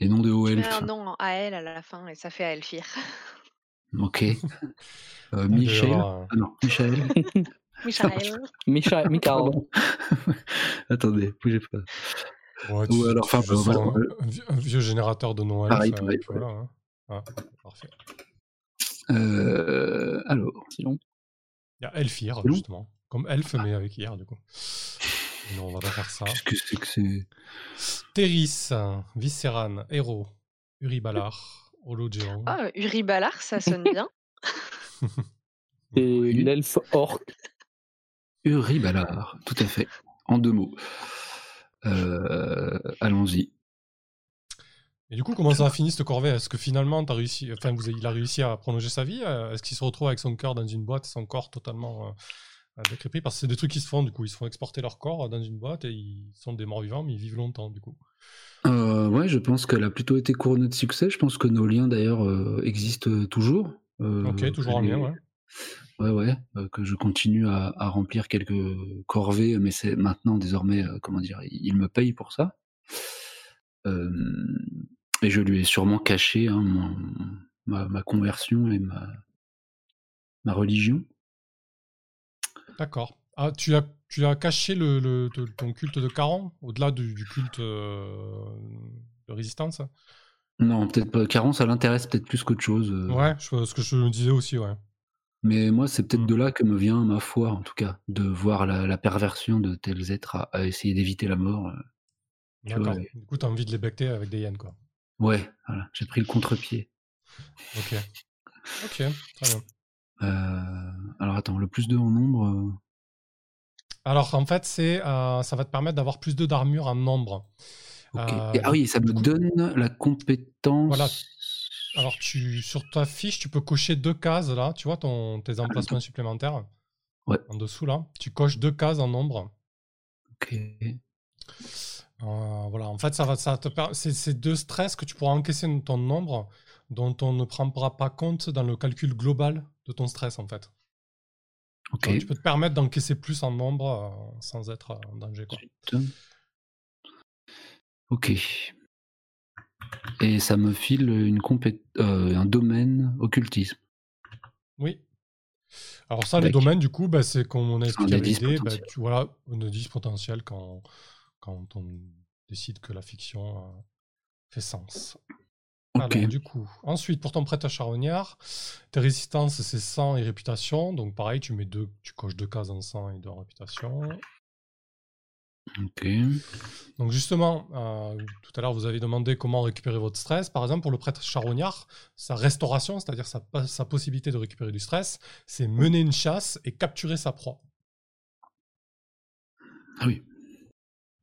Et nom de Tu elfe. un nom en AL à la fin et ça fait Aelfir. Ok. Euh, Michel. euh, Ah non, Michel. Michael. Micha, Michael. Pardon. Attendez, bougez pas. Ouais, Ou alors, enfin, bah, un, voilà. un vieux, un vieux générateur de Noël. Pareil, ça, pareil, et puis voilà, hein. Ah, parfait. Euh, alors, long. Il y a Elfir, justement. Comme elfe, mais avec hier, du coup. Et non, on va pas faire ça. qu'est-ce que c'est que c'est? Téris, Visceran, Héros, Uribalar, Hologeon. Ah, Uri Balar, ça sonne bien. C'est Oui. l'elfe orc. Uribalar, tout à fait. En deux mots. Euh, Allons-y. Et du coup, comment ça a fini cette corvée? Est-ce que finalement, as réussi, enfin, vous, il a réussi à prolonger sa vie? Euh, Est-ce qu'il se retrouve avec son cœur dans une boîte, son corps totalement euh, décrépit Parce que c'est des trucs qui se font, du coup. Ils se font exporter leur corps dans une boîte et ils sont des morts vivants, mais ils vivent longtemps, du coup. Euh, ouais, je pense qu'elle a plutôt été couronnée de succès. Je pense que nos liens d'ailleurs euh, existent toujours. Euh, ok, toujours en les- lien, ouais. Ouais, ouais, euh, que je continue à, à remplir quelques corvées, mais c'est maintenant désormais, euh, comment dire, il, me paye pour ça. Euh, et je lui ai sûrement caché hein, mon- ma, ma conversion et ma, ma religion. D'accord. Ah, tu as, tu as caché le, le- te- ton culte de Caron, au-delà du, du culte euh, de résistance? Non, peut-être pas. Caron, ça l'intéresse peut-être plus qu'autre chose. euh, Ouais, je- ce que je me disais aussi, ouais. Mais moi, c'est peut-être Mm. de là que me vient ma foi, en tout cas, de voir la, la perversion de tels êtres à, à essayer d'éviter la mort. euh. D'accord. ouais. Du coup, t'as envie de les becter avec des hyènes, quoi. Ouais, voilà, j'ai pris le contre-pied. Ok. Ok, très bien. Euh, alors attends, le plus 2 en nombre. euh, Alors, en fait, c'est, euh, ça va te permettre d'avoir plus de d'armure en nombre. ok. Et- ah oui, ça me donne la compétence. Voilà. Alors, tu, sur ta fiche, tu peux cocher deux cases, là. Tu vois ton, tes emplacements supplémentaires? Ouais. En dessous, là. Tu coches deux cases en nombre. Ok. Euh, voilà, en fait, ça va, ça te per- c'est deux stress que tu pourras encaisser dans ton nombre dont on ne prendra pas compte dans le calcul global de ton stress, en fait. Ok. Tu, vois, tu peux te permettre d'encaisser plus en nombre euh, sans être euh, en danger, quoi. Ok. Et ça me file une compé- euh, un domaine occultisme. Oui. Alors ça, les domaines, du coup, bah, c'est comme on a expliqué indice l'idée, bah, potentiel. tu voilà, un indice potentiel quand, quand on décide que la fiction euh, fait sens. Ok. Alors, du coup, ensuite, pour ton prêt à charognard, tes résistances, c'est sang et réputation. Donc, pareil, tu mets deux, tu coches deux cases en sang et deux en réputation. Ok. Donc, justement, euh, tout à l'heure, vous avez demandé comment récupérer votre stress. Par exemple, pour le prêtre charognard, sa restauration, c'est-à-dire sa, sa possibilité de récupérer du stress, c'est mener une chasse et capturer sa proie. Ah oui,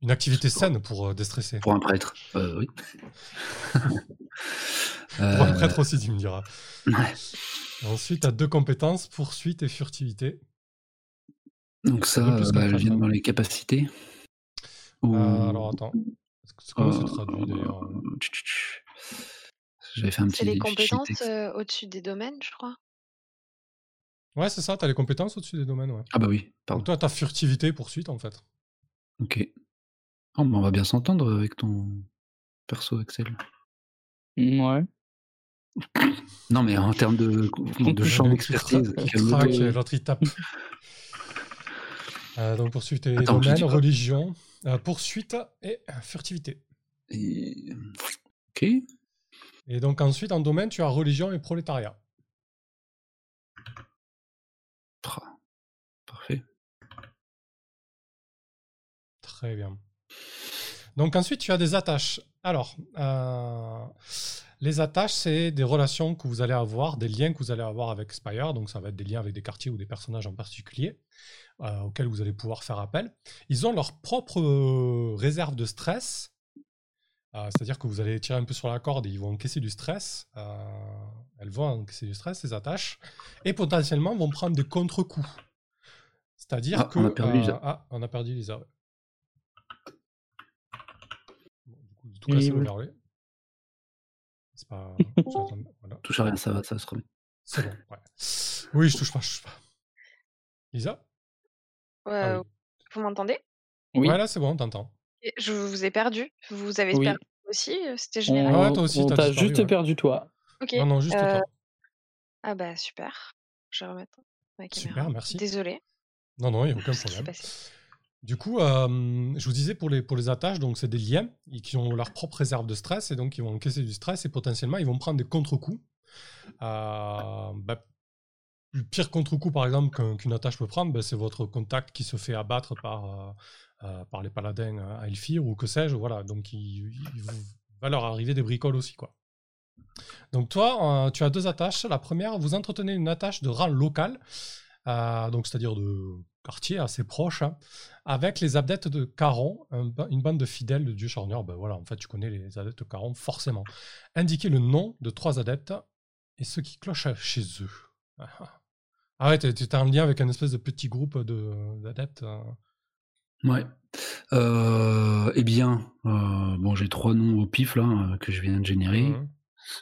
Une activité saine pour euh, déstresser. pour un prêtre. Euh, oui. Pour un Euh, prêtre aussi, tu me diras. ouais. Ensuite, tu as deux compétences, poursuite et furtivité. Donc ça, Un bah, concrètement. viennent dans les capacités. Ou- Euh, alors, attends. Comment c'est Euh, traduit, d'ailleurs. J'avais fait un petit C'est les compétences euh, au-dessus des domaines, je crois. Ouais, c'est ça, tu as les compétences au-dessus des domaines, ouais. Ah bah oui, Donc, pardon. toi, tu as furtivité, poursuite, en fait. Ok. Oh, bah, on va bien s'entendre avec ton perso Excel. Ouais. Non, mais en termes de, de champ d'expertise. l'autre, il tape. Euh, donc, poursuite et Attends, domaine, religion, euh, poursuite et furtivité. Et- Ok. Et donc, ensuite, en domaine, tu as religion et prolétariat. Parfait. Très bien. Donc ensuite, tu as des attaches. Alors, euh, les attaches, c'est des relations que vous allez avoir, des liens que vous allez avoir avec Spire. Donc ça va être des liens avec des quartiers ou des personnages en particulier euh, auxquels vous allez pouvoir faire appel. Ils ont leur propre euh, réserve de stress. C'est-à-dire que vous allez tirer un peu sur la corde et ils vont encaisser du stress. Elles vont encaisser du stress, ces attaches. Et potentiellement vont prendre des contre-coups. C'est-à-dire Ah, que... on a perdu Lisa. ah, on a perdu Lisa. ouais. Bon, du coup, tout Horrible. l'overlay. C'est pas. voilà. Touche à rien, ça va, ça se remet. C'est bon, ouais. Oui, je touche pas, je touche pas. Lisa? Euh, Ah oui. Vous m'entendez? Oui. Ouais, là, c'est bon, on t'entend. Je vous ai perdu. Vous avez Oui. perdu aussi euh, C'était On, général Ouais, toi aussi, t'as juste ouais. perdu toi. Ok. Non, non, juste euh, toi. Ah bah super. Je vais remettre ma caméra. Super, merci. Désolée. Non, non, il n'y a aucun problème. Du coup, euh, je vous disais pour les, pour les attaches, donc c'est des liens qui ont leur propre réserve de stress et donc ils vont encaisser du stress et potentiellement ils vont prendre des contre-coups. Euh, bah, le pire contre-coup, par exemple, qu'un- qu'une attache peut prendre, bah, c'est votre contact qui se fait abattre par, euh, par les paladins à Elfir ou que sais-je. Voilà, donc il, il va leur arriver des bricoles aussi, quoi. Donc toi, tu as deux attaches. La première, vous entretenez une attache de rang local, donc c'est-à-dire de quartier assez proche, hein, avec les adeptes de Caron, un une bande de fidèles de Dieu Charneur. Ben voilà, en fait, tu connais les adeptes de Caron forcément. Indiquez le nom de trois adeptes et ceux qui clochent chez eux. Ah, ouais, tu es en lien avec un espèce de petit groupe de- d'adeptes. euh. Ouais. Euh, eh bien, euh, bon, j'ai trois noms au pif là euh, que je viens de générer. Mhm.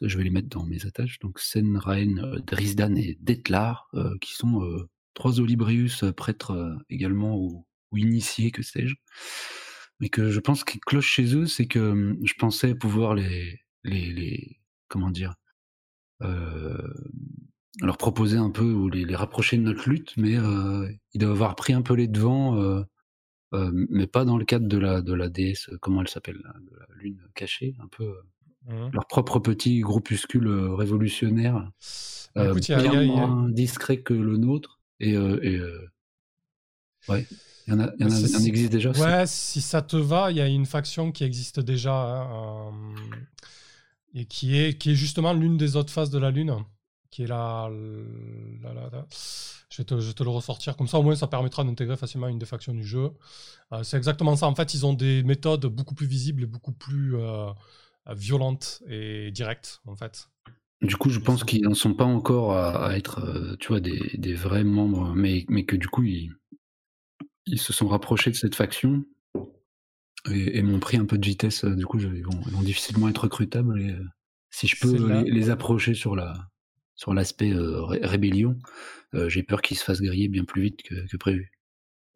Je vais les mettre dans mes attaches. Donc Senraen, Drisdan et Detlar, euh, qui sont trois Olibrius, euh, prêtres euh, également ou, ou initiés, que sais-je. Mais que je pense qui cloche chez eux, c'est que hum, je pensais pouvoir les, les, les comment dire, euh, leur proposer un peu ou les, les rapprocher de notre lutte, mais euh, ils doivent avoir pris un peu les devants, euh, mais pas dans le cadre de la, de la déesse, comment elle s'appelle, de la lune cachée, un peu. Mhm. leur propre petit groupuscule révolutionnaire, Bah, écoute, il y a- bien il y a- il y a- moins discret que le nôtre. Et, euh, et, euh, ouais, il y en a, y en a- en existe déjà. Ouais, si ça te va, il y a une faction qui existe déjà hein, euh, et qui est, qui est justement l'une des autres phases de la Lune, qui est la. la- la- la- Je, vais te, je vais te le ressortir, comme ça au moins ça permettra d'intégrer facilement une des factions du jeu. C'est exactement ça. En fait, ils ont des méthodes beaucoup plus visibles et beaucoup plus violentes et directes, en fait. Du coup, je pense qu'ils n'en sont pas encore à, à être, euh, tu vois, des, des vrais membres, mais, mais que du coup, ils, ils se sont rapprochés de cette faction et, et m'ont pris un peu de vitesse. euh, Du coup, ils, vont, ils vont difficilement être recrutables. Et, euh, si je peux les, les approcher sur la sur l'aspect euh, ré- rébellion, j'ai peur qu'ils se fassent griller bien plus vite que, que prévu.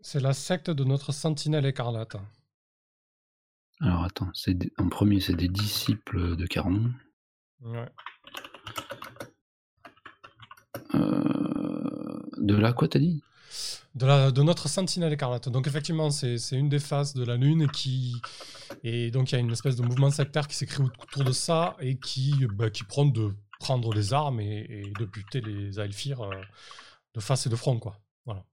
C'est la secte de notre sentinelle écarlate. Alors attends, c'est en premier, c'est des disciples de Caron. Ouais. Euh, de là, quoi, t'as dit? De, la, de notre sentinelle écarlate. Donc effectivement, c'est une des phases de la Lune qui... Et donc il y a une espèce de mouvement sectaire qui créé autour de ça et qui, bah, qui prend de prendre les armes et, et de buter les Aelfir euh, de face et de front. Quoi. Voilà.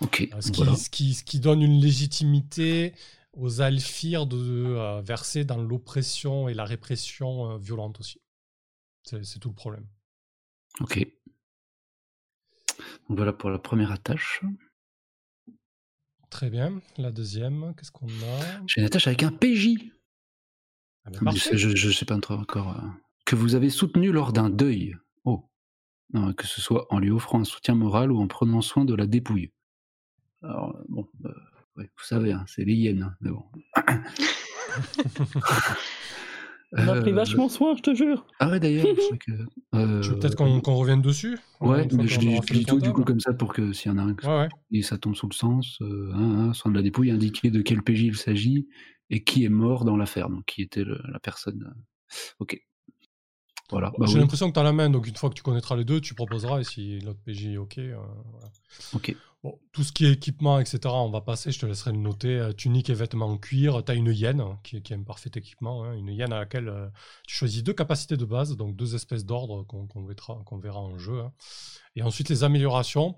Ok, Euh, Ce qui, voilà. ce, qui, ce qui donne une légitimité aux Aelfir de euh, verser dans l'oppression et la répression euh, violente aussi. C'est tout le problème. Ok. Donc voilà pour la première attache. Très bien. La deuxième, qu'est-ce qu'on a? J'ai une attache avec un PJ. Ah ben. Je, je sais pas trop encore. euh, que vous avez soutenu lors d'un deuil. Oh. Non, que ce soit en lui offrant un soutien moral ou en prenant soin de la dépouille. Alors, bon, euh, ouais, vous savez, hein, c'est les hyènes, hein, mais bon. On a pris Euh, vachement soin, je te jure. Ah ouais, d'ailleurs, je sais que. euh, Tu veux peut-être qu'on revienne dessus? Ouais, mais je dis tout du coup comme ça pour que s'il y en a un Ouais, ouais. et ça tombe sous le sens, euh, hein, hein, soin de la dépouille, indiquer de quel PJ il s'agit et qui est mort dans l'affaire, donc qui était le- la personne. euh, Ok. Voilà. Bah J'ai oui. l'impression que tu as la main, donc une fois que tu connaîtras les deux, tu proposeras et si l'autre PJ est OK. euh, voilà. Ok. Bon, tout ce qui est équipement, etc., on va passer, je te laisserai le noter. Euh, tunique et vêtements en cuir, tu as une hyène hein, qui, est- qui est un parfait équipement, hein, une hyène à laquelle euh, tu choisis deux capacités de base, donc deux espèces d'ordre qu'on verra, en jeu. hein. Et ensuite, les améliorations.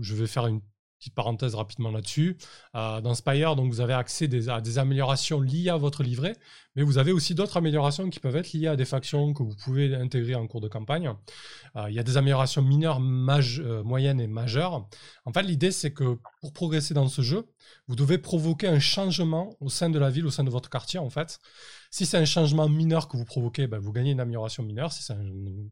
Je vais faire une petite parenthèse rapidement là-dessus. Euh, dans Spire, donc, vous avez accès à des améliorations liées à votre livret, mais vous avez aussi d'autres améliorations qui peuvent être liées à des factions que vous pouvez intégrer en cours de campagne. Euh, Il y a des améliorations mineures, euh, moyennes et majeures. En fait, l'idée, c'est que pour progresser dans ce jeu, vous devez provoquer un changement au sein de la ville, au sein de votre quartier, en fait. Si c'est un changement mineur que vous provoquez, ben, vous gagnez une amélioration mineure. Si c'est un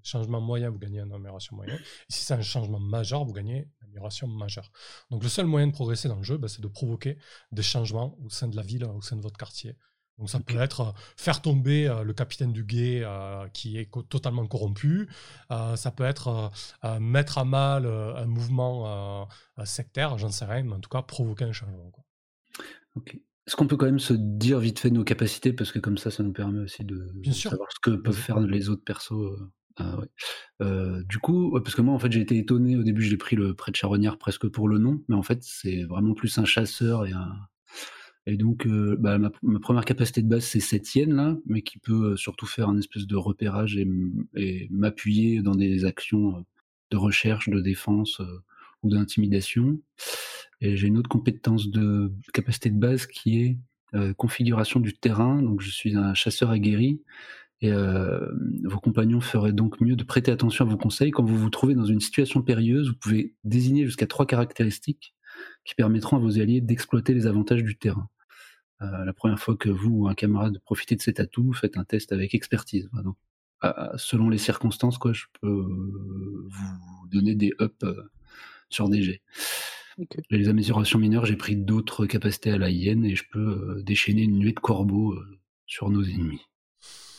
changement moyen, vous gagnez une amélioration moyenne. Et si c'est un changement majeur, vous gagnez une amélioration majeure. Donc, le seul moyen de progresser dans le jeu, ben, c'est de provoquer des changements au sein de la ville, au sein de votre quartier. Donc, ça peut être euh, faire tomber euh, le capitaine du guet euh, qui est co- totalement corrompu. Euh, ça peut être mettre à mal un mouvement sectaire, j'en sais rien, mais en tout cas provoquer un changement. quoi. Ok. Est-ce qu'on peut quand même se dire vite fait nos capacités? Parce que comme ça, ça nous permet aussi de Bien sûr. savoir ce que peuvent faire les autres persos. euh. Ah ouais. Euh, du coup, ouais, parce que moi en fait j'ai été étonné au début, je l'ai pris le prêtre charognard presque pour le nom, mais en fait c'est vraiment plus un chasseur et un et donc euh, bah, ma, ma première capacité de base c'est cette hyène là, mais qui peut euh, surtout faire un espèce de repérage et, m'appuyer dans des actions euh, de recherche, de défense ou d'intimidation. Et j'ai une autre compétence de capacité de base qui est euh, configuration du terrain. Donc je suis un chasseur aguerri et euh, vos compagnons feraient donc mieux de prêter attention à vos conseils quand vous vous trouvez dans une situation périlleuse. Vous pouvez désigner jusqu'à trois caractéristiques qui permettront à vos alliés d'exploiter les avantages du terrain. Euh, la première fois que vous ou un camarade profitez de cet atout, faites un test avec expertise. Selon les circonstances, quoi, je peux vous donner des ups sur des jets. Les améliorations mineures, j'ai pris d'autres capacités à la hyène et je peux euh, déchaîner une nuée de corbeaux euh, sur nos ennemis.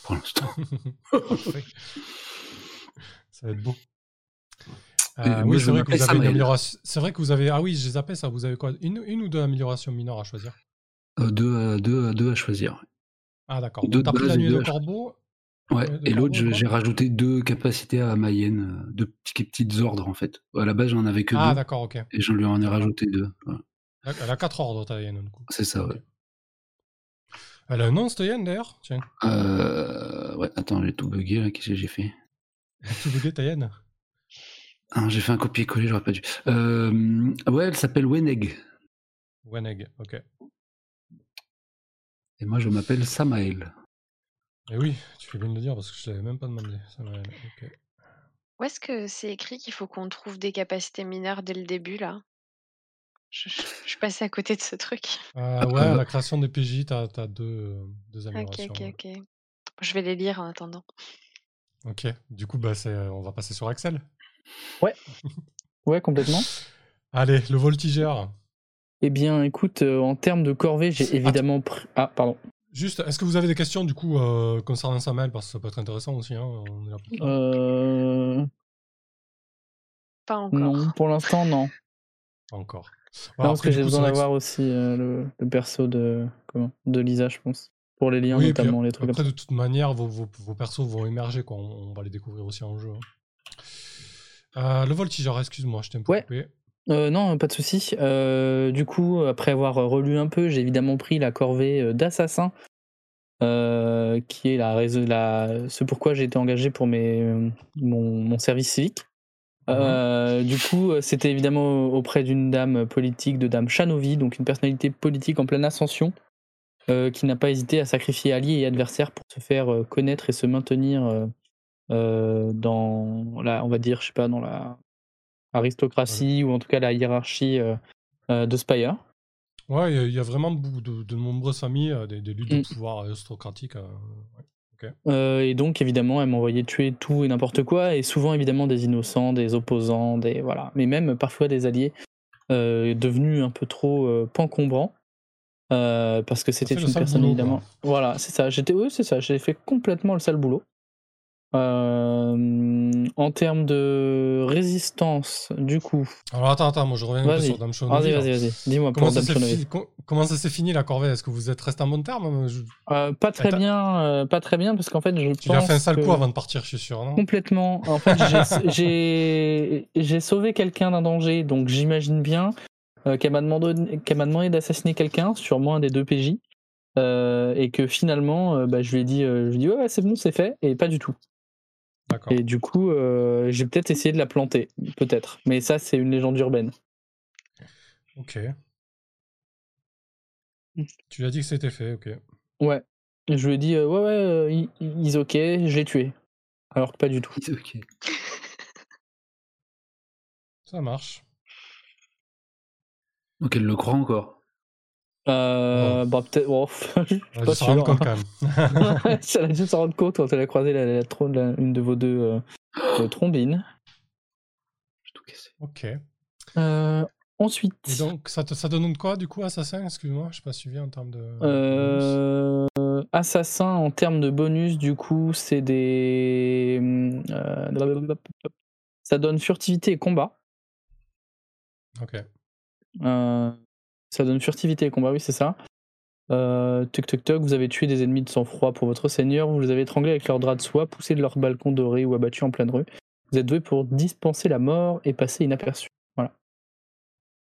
Pour l'instant. Ça va être beau. Euh, oui, je c'est vrai que vous avez une amélioration. C'est vrai que vous avez. Ah oui, j'ai zappé ça. Vous avez quoi une, une ou deux améliorations mineures à choisir? Euh, deux, à, deux, à, deux à choisir. Ah d'accord. Deux Donc pris la nuée de à choisir. corbeau. Ouais, et l'autre, je- j'ai rajouté deux capacités à ma hyène, euh, deux petits, petites ordres en fait. À la base, j'en avais que Ah deux d'accord, ok. et j'en lui en ai rajouté deux. Elle a 4 ordres ta hyène du coup. C'est ça, ouais. Elle a un nom cette d'ailleurs? Tiens. Euh, ouais, attends, j'ai tout bugué là, qu'est-ce que j'ai fait? Tu bugué ta ah, J'ai fait un copier-coller, j'aurais pas dû. Euh, ouais, elle s'appelle Weneg. Weneg, ok. Et moi, je m'appelle Samael. Et oui, tu fais bien de le dire parce que je l'avais même pas demandé. Ça m'a- ok. Où est-ce que c'est écrit qu'il faut qu'on trouve des capacités mineures dès le début, là? Je, je- je suis passée à côté de ce truc. Euh, ouais, la création des PJ, t'as as deux, euh, deux Ok, améliorations. ok, ouais. ok. Je vais les lire en attendant. Ok, du coup, bah, c'est- on va passer sur Axel. Ouais, complètement. Allez, le voltigeur. Eh bien, écoute, euh, en termes de corvée, j'ai évidemment pris. Ah, pardon. Juste, est-ce que vous avez des questions du coup euh, concernant Samuel Parce que ça peut être intéressant aussi. Hein, on est là pour. Euh... Pas encore. Non, pour l'instant, non. Pas encore. Non, parce après, que j'ai besoin d'avoir aussi euh, le, le perso de comment de Lisa, je pense. Pour les liens, Oui, et puis notamment, les trucs Après, comme de toute manière, vos, vos, vos persos vont émerger. Quoi. On, on va les découvrir aussi en jeu. hein. Euh, le voltigeur, excuse-moi, je t'ai un peu Ouais. coupé. Euh, non, pas de souci. Euh, du coup, après avoir relu un peu, j'ai évidemment pris la corvée euh, d'assassin, euh, qui est la, raison- la, ce pourquoi j'ai été engagé pour mes, mon, mon service civique. Euh, du coup, c'était évidemment auprès d'une dame politique, de dame Chanovi, donc une personnalité politique en pleine ascension, qui n'a pas hésité à sacrifier alliés et adversaires pour se faire connaître et se maintenir dans la, on va dire, je sais pas, dans la aristocratie ou en tout cas la hiérarchie euh, euh, de Spire. Ouais, il y a- il y, a vraiment de, de nombreuses familles, euh, des, des luttes Mm. de pouvoir aristocratiques. Euh, et donc évidemment, elle m'envoyait tuer tout et n'importe quoi, et souvent évidemment des innocents, des opposants, des voilà, mais même parfois des alliés euh, devenus un peu trop euh, pancombrants. parce que c'était une personne boulot, évidemment. quoi. Voilà, c'est ça. J'étais, oui, c'est ça. J'ai fait complètement le sale boulot. Euh, en termes de résistance, du coup, Alors attends, attends, moi je reviens un peu Vas-y. sur Dame Shonovi, vas-y, là. vas-y, vas-y. Dis-moi Comment ça, fi- comment ça s'est fini la corvée? Est-ce que vous êtes resté en bon terme? Je- Euh, pas très bien, euh, pas très bien, parce qu'en fait, je Tu as fait un sale que- coup avant de partir, je suis sûr, non? Complètement. En fait, j'ai- sauvé quelqu'un d'un danger, donc j'imagine bien qu'elle m'a demandé, qu'elle m'a demandé d'assassiner quelqu'un, sûrement un des deux PJ, et que finalement, bah, je lui ai dit, je lui ai dit ouais, ouais, c'est bon, c'est fait, et pas du tout. Et du coup, euh, j'ai peut-être essayé de la planter, peut-être, mais ça, c'est une légende urbaine. Ok. Tu lui as dit que c'était fait, ok. Ouais. Je lui ai dit euh, ouais, ouais, euh, il- il- ok, je l'ai tué, alors que pas du tout. Ok. Ça marche. Donc elle le croit encore. Euh, bah peut-être, oh, je suis pas sûr. compte quand même. Elle a dû s'en rendre compte quand elle a croisé la, la tro- la- une de vos deux euh, trombines. J'ai tout cassé. ok. Euh, ensuite, Et donc, ça, te, ça donne quoi du coup, Assassin? Excuse-moi, je n'ai pas suivi en termes de. euh, assassin en termes de bonus, du coup, c'est des. euh, ça donne furtivité et combat. Ok. Euh, ça donne furtivité et combat, oui, c'est ça. Euh, tuc tuc tuc, vous avez tué des ennemis de sang-froid pour votre seigneur, vous les avez étranglés avec leurs draps de soie, poussés de leur balcon doré ou abattus en pleine rue. Vous êtes doué pour dispenser la mort et passer inaperçu. Voilà.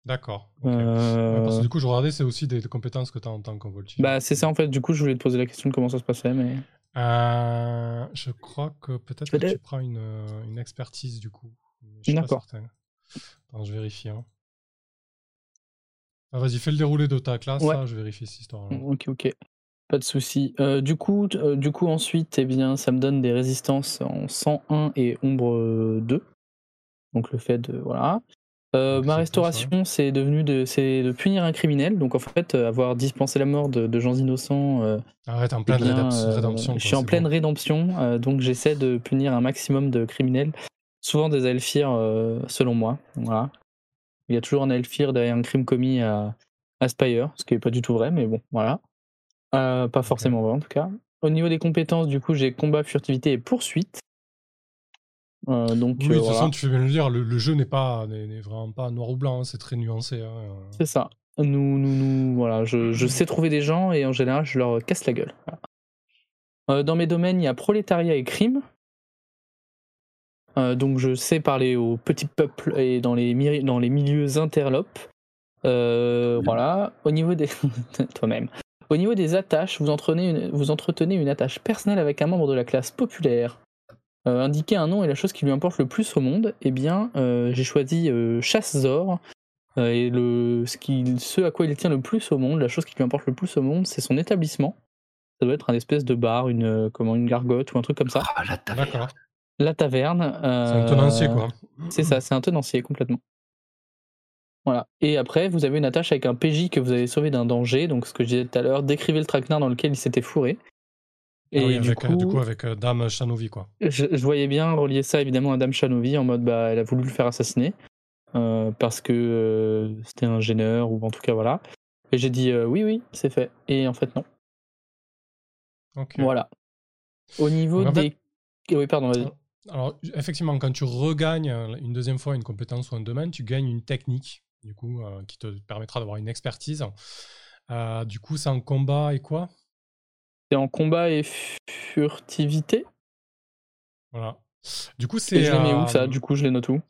D'accord. Euh, parce que du coup, je regardais, c'est aussi des, des compétences que tu as en tant que voltige. Bah, c'est ça en fait. Du coup, je voulais te poser la question de comment ça se passait, mais. Euh, je crois que peut-être que Peut-être. tu prends une, euh, une expertise du coup. D'accord. je vérifie. hein. Ah, Vas-y, fais le déroulé de ta classe, Ouais. là, je vérifie cette histoire-là. Ok, ok. Pas de souci. Euh, du, coup, euh, du coup, ensuite, eh bien, ça me donne des résistances en 101 et ombre euh, 2. Donc le fait de. Voilà. Euh, Donc, ma restauration, c'est devenu de, c'est de punir un criminel. Donc en fait, euh, avoir dispensé la mort de, de gens innocents. euh, Arrête, en eh pleine bien, rédemption. euh, je suis en pleine bon. rédemption. euh, donc j'essaie de punir un maximum de criminels. Souvent des Elfirs, euh, selon moi. Voilà. Il y a toujours un Elfir derrière un crime commis à, à Spire, ce qui n'est pas du tout vrai, mais bon, voilà. Euh, pas forcément vrai en tout cas. Au niveau des compétences, du coup, j'ai combat, furtivité et poursuite. Euh, donc Oui, euh, de toute façon, tu fais bien le dire, le, le jeu n'est pas n'est vraiment pas noir ou blanc, hein, c'est très nuancé. hein. C'est ça. Nous, nous, nous, voilà, je, je sais trouver des gens et en général, je leur casse la gueule. Voilà. Euh, dans mes domaines, il y a prolétariat et crime. Euh, donc, je sais parler aux petits peuples et dans les, miri- dans les milieux interlopes. Euh. Voilà. Au niveau des. Toi-même. Au niveau des attaches, vous entretenez, une, vous entretenez une attache personnelle avec un membre de la classe populaire. Euh, indiquez un nom et la chose qui lui importe le plus au monde. Eh bien, euh, j'ai choisi euh, Chasse-Zor. Euh, et le, ce, qui, ce à quoi il tient le plus au monde, la chose qui lui importe le plus au monde, c'est son établissement. Ça doit être un espèce de bar, une, euh, comment, une gargote ou un truc comme ça. Ah, la taverne. La taverne. C'est un euh, tenancier, quoi. C'est ça, c'est un tenancier complètement. Voilà. Et après, vous avez une attache avec un PJ que vous avez sauvé d'un danger. Donc, ce que je disais tout à l'heure, décrivez le traquenard dans lequel il s'était fourré. Et Ah oui, du, avec, coup, euh, du coup, avec euh, Dame Chanovi, quoi. je, je voyais bien relier ça évidemment à Dame Chanovi en mode bah elle a voulu le faire assassiner euh, parce que euh, c'était un gêneur ou en tout cas voilà. Et j'ai dit euh, oui oui c'est fait et en fait non. Voilà. Au niveau en des oui pardon vas-y. Alors, effectivement, quand tu regagnes euh, une deuxième fois une compétence ou un domaine, tu gagnes une technique, du coup, euh, qui te permettra d'avoir une expertise. Euh, du coup, c'est en combat et quoi? C'est en combat et furtivité? Voilà. Du coup, c'est. je les mets où ça? Du coup je les note où?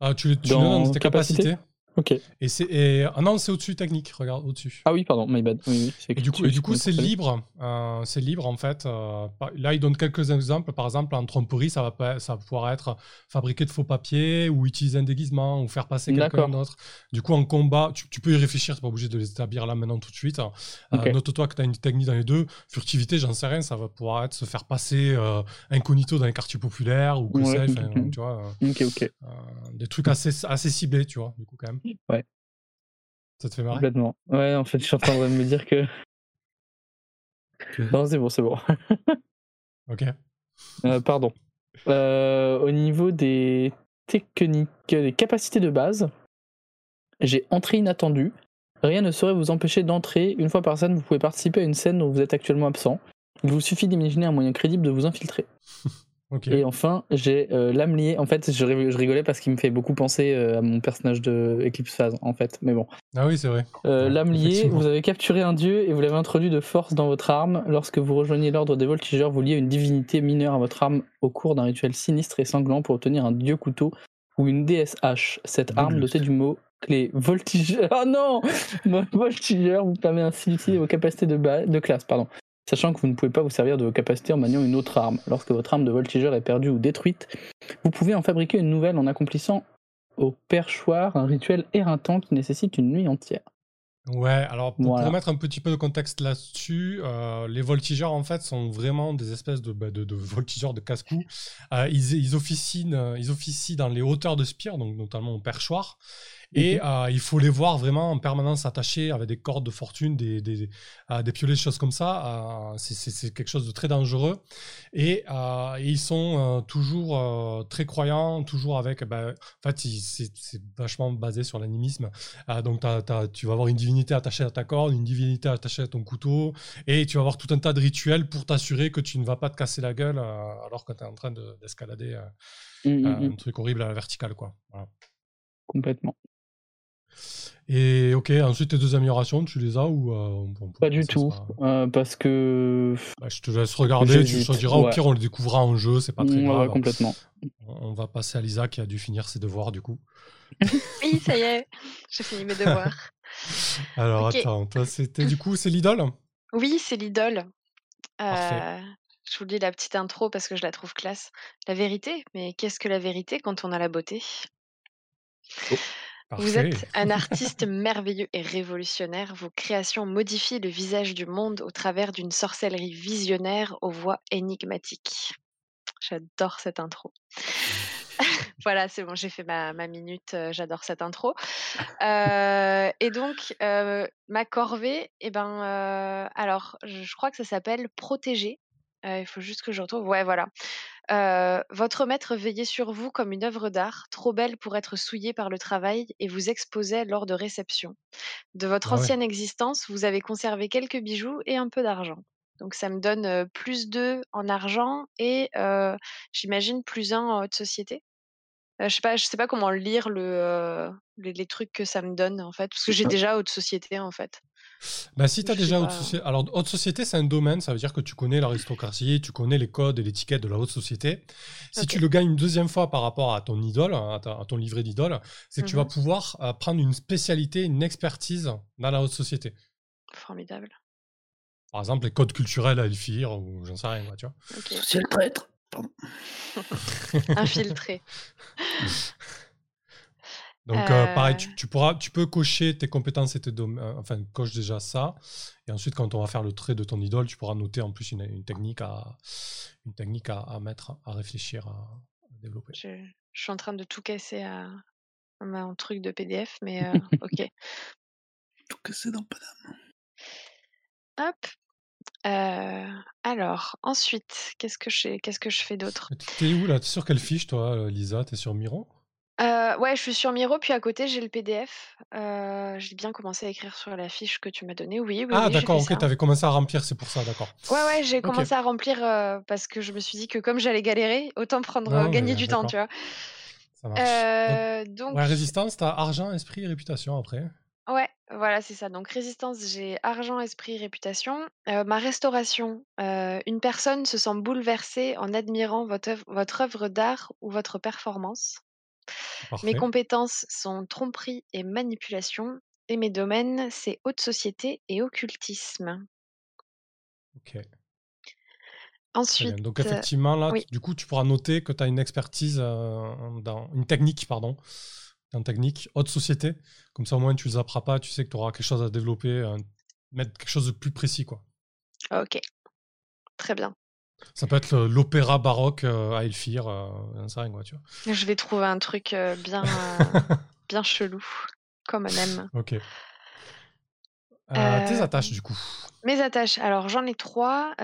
Ah, tu, tu Dans le donnes dans tes capacité? capacités. Ok. Et c'est. Ah non, c'est au-dessus technique, regarde, au-dessus. Ah oui pardon my bad. Oui, oui, Et du coup, et du coup, c'est libre. euh, c'est libre en fait. euh, là, il donne quelques exemples. Par exemple, en tromperie, ça va, pas- ça va pouvoir être fabriquer de faux papiers ou utiliser un déguisement ou faire passer quelqu'un d'autre. Du coup, en combat, tu, tu peux y réfléchir. Tu pas obligé de les établir là maintenant tout de suite. Euh. Note-toi que tu as une technique dans les deux. Furtivité, j'en sais rien. Ça va pouvoir être se faire passer euh, incognito dans les quartiers populaires ou que Ouais, sais-je. Tu vois, Ok ok des trucs assez, assez ciblés, tu vois. Du coup, quand même. Ouais. Ça te fait marrer? Complètement. Ouais en fait je suis en train de me dire que Que- non c'est bon c'est bon. Ok. Euh, pardon. Euh, au niveau des techniques, des capacités de base, j'ai entrée inattendue. Rien ne saurait vous empêcher d'entrer. Une fois par scène, vous pouvez participer à une scène dont vous êtes actuellement absent. Il vous suffit d'imaginer un moyen crédible de vous infiltrer. Ok. Et enfin, j'ai euh, l'âme liée. En fait, je, rig- je rigolais parce qu'il me fait beaucoup penser euh, à mon personnage de Eclipse Phase, en fait. Mais bon. Ah oui, c'est vrai. Euh, L'âme liée, vous avez capturé un dieu et vous l'avez introduit de force dans votre arme. Lorsque vous rejoignez l'ordre des voltigeurs, vous liez une divinité mineure à votre arme au cours d'un rituel sinistre et sanglant pour obtenir un dieu couteau ou une déesse hache. Cette arme dotée du mot clé voltigeur. Oh non Voltigeur vous permet ainsi d'utiliser vos capacités de, ba- de classe. Pardon. Sachant que vous ne pouvez pas vous servir de vos capacités en maniant une autre arme. Lorsque votre arme de voltigeur est perdue ou détruite, vous pouvez en fabriquer une nouvelle en accomplissant au perchoir un rituel éreintant qui nécessite une nuit entière. Ouais, alors pour, Voilà. pour mettre un petit peu de contexte là-dessus, euh, les voltigeurs en fait sont vraiment des espèces de, bah, de, de voltigeurs de casse-cou. Euh, ils, ils, officient, euh, ils officient dans les hauteurs de spire, donc notamment au perchoir. Et euh, il faut les voir vraiment en permanence attachés avec des cordes de fortune, des, des, euh, des piolets, des choses comme ça. Euh, c'est- quelque chose de très dangereux. Et, et ils sont toujours très croyants, toujours avec. bah, en fait, c'est vachement basé sur l'animisme. Donc, tu vas avoir une divinité attachée à ta corde, une divinité attachée à ton couteau, et tu vas avoir tout un tas de rituels pour t'assurer que tu ne vas pas te casser la gueule alors que tu es en train de- d'escalader euh, Mm, mm, euh, mm. un truc horrible à la verticale. Quoi. Voilà. Complètement. Et ok, ensuite tes deux améliorations, tu les as ou euh, on- on peut Pas du tout, euh, parce que Bah, Je te laisse regarder, tu choisiras. Au pire, on les découvrira en jeu, c'est pas très Ouais, ouais, grave. complètement. On va passer à Lisa qui a dû finir ses devoirs du coup. Oui, ça y est, j'ai fini mes devoirs. Alors attends, toi c'était du coup c'est l'idole? Oui, c'est l'idole. Euh, je vous lis la petite intro parce que je la trouve classe. La vérité, mais qu'est-ce que la vérité quand on a la beauté? Vous êtes un artiste merveilleux et révolutionnaire. Vos créations modifient le visage du monde au travers d'une sorcellerie visionnaire aux voix énigmatiques. J'adore cette intro. voilà, c'est bon, j'ai fait ma, ma minute. euh, J'adore cette intro. Euh, et donc, euh, ma corvée, eh ben, alors, je, je crois que ça s'appelle protéger. Euh, il faut juste que je retrouve. Ouais, voilà. Euh, votre maître veillait sur vous comme une œuvre d'art, trop belle pour être souillée par le travail, et vous exposait lors de réception. De votre Ah ouais. ancienne existence, vous avez conservé quelques bijoux et un peu d'argent. Donc ça me donne euh, plus 2 en argent et j'imagine plus 1 en haute société? Euh, je sais pas, je sais pas comment lire le, euh, les, les trucs que ça me donne en fait, parce que j'ai déjà haute société en fait. Bah, si tu as Je sais déjà haute société. Alors, haute société, c'est un domaine, ça veut dire que tu connais l'aristocratie, tu connais les codes et l'étiquette de la haute société. Si tu le gagnes une deuxième fois par rapport à ton idole, à, ta- à ton livret d'idole, c'est que tu vas pouvoir euh, prendre une spécialité, une expertise dans la haute société. Formidable. Par exemple, les codes culturels à Elfir, ou j'en sais rien, moi, tu vois. Ok. C'est le traître. Pardon. Infiltré. Donc, euh, pareil, Euh. tu, tu pourras, tu peux cocher tes compétences et tes domaines. Enfin, coche déjà ça. Et ensuite, quand on va faire le trait de ton idole, tu pourras noter en plus une, une technique, à, une technique à, à mettre, à réfléchir, à, à développer. Je, je suis en train de tout casser à, à mon truc de PDF, mais euh, ok. Tout cassé dans Paname. Hop. Euh, alors, ensuite, qu'est-ce que je fais, qu'est-ce que je fais d'autre? Mais T'es où là? T'es sur quelle fiche, toi, euh, Lisa? T'es sur Miro? Euh, Ouais, je suis sur Miro, puis à côté, j'ai le PDF. J'ai bien commencé à écrire sur la fiche que tu m'as donnée. Oui, oui, Ah, oui, j'ai d'accord, fait ok, ça. t'avais commencé à remplir, c'est pour ça, d'accord. Ouais, ouais, j'ai Ok. commencé à remplir parce que je me suis dit que comme j'allais galérer, autant prendre, Non, mais, gagner du temps, tu vois. Ça marche. Donc, donc, ouais, résistance, t'as argent, esprit, réputation après? Ouais, voilà, c'est ça. Donc résistance, j'ai argent, esprit, réputation. Euh, ma restauration, euh, une personne se sent bouleversée en admirant votre œuvre, votre œuvre d'art ou votre performance. Mes Parfait. compétences sont tromperie et manipulation. Et mes domaines, c'est haute société et occultisme. Ok, très bien. Ensuite, Donc, euh, effectivement, là, oui. tu- du coup, tu pourras noter que tu as une expertise euh, dans une technique, pardon, technique, haute société. Comme ça, au moins, tu ne zapperas pas, tu sais que tu auras quelque chose à développer, mettre quelque chose de plus précis, quoi. ok, très bien. Ça peut être l'opéra baroque euh, à Elfir, euh, rien, quoi, tu vois. Je vais trouver un truc euh, bien, bien chelou, comme on aime. Ok. Euh, tes attaches, du coup. Mes attaches, alors j'en ai trois.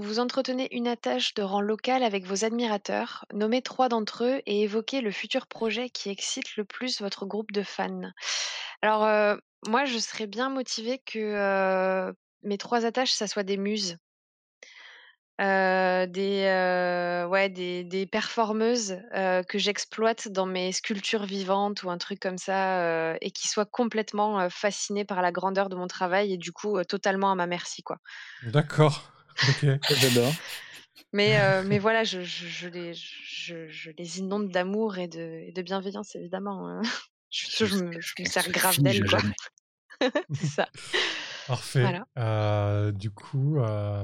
Vous entretenez une attache de rang local avec vos admirateurs. Nommez trois d'entre eux et évoquez le futur projet qui excite le plus votre groupe de fans. Alors, euh, moi, je serais bien motivée que euh, mes trois attaches, ça soit des muses. Euh, des, ouais, des, des performeuses que j'exploite dans mes sculptures vivantes ou un truc comme ça et qui soient complètement fascinées par la grandeur de mon travail et du coup totalement à ma merci quoi. D'accord. Ok. J'adore. Mais, euh, mais voilà, je, je, je les, je, je les inonde d'amour et de, et de bienveillance évidemment. hein. Je, je me, je me sers grave d'elles quoi. C'est ça. Parfait. Voilà. Euh, du coup, euh,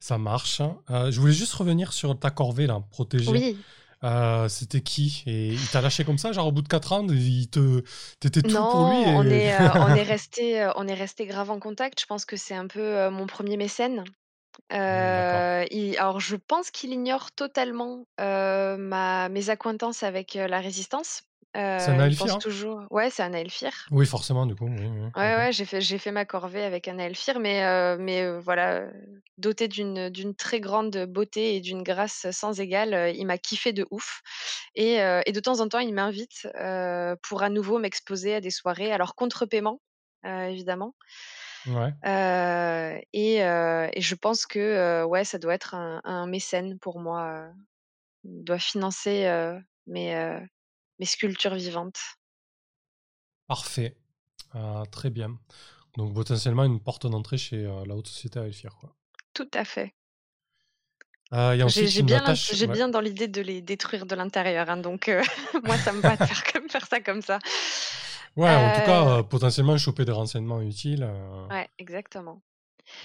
ça marche. Euh, je voulais juste revenir sur ta corvée, là, protégée. Oui. Euh, C'était qui? Et il t'a lâché comme ça, genre au bout de 4 ans, il te, t'étais tout Non, pour lui et... on est, euh, on est resté, on est resté grave en contact. Je pense que c'est un peu euh, mon premier mécène. D'accord. Euh, il- alors, je pense qu'il ignore totalement euh, ma, mes accointances avec euh, la résistance. C'est un Euh, il Aelfir, pense hein? toujours. Ouais, c'est un Aelfir. Oui, forcément, du coup. Oui, oui, Ouais, ouais, j'ai fait, j'ai fait ma corvée avec un Aelfir, mais, euh, mais euh, voilà, euh, doté d'une, d'une très grande beauté et d'une grâce sans égale, euh, il m'a kiffé de ouf. Et, euh, et de temps en temps, il m'invite euh, pour à nouveau m'exposer à des soirées, alors contre paiement, euh, évidemment. Ouais. Euh, et, euh, et je pense que euh, ouais, ça doit être un, un mécène pour moi. Il doit financer mes, mes sculptures vivantes. Parfait. Euh, très bien. Donc potentiellement une porte d'entrée chez la haute société à Elfir. Quoi. Tout à fait. Euh, il y a J'ai bien, attache. j'ai ouais. bien dans l'idée de les détruire de l'intérieur, hein, donc euh, moi ça me va de faire, comme, faire ça comme ça. Ouais, en tout cas, Euh, euh, potentiellement choper des renseignements utiles. euh, Ouais, exactement.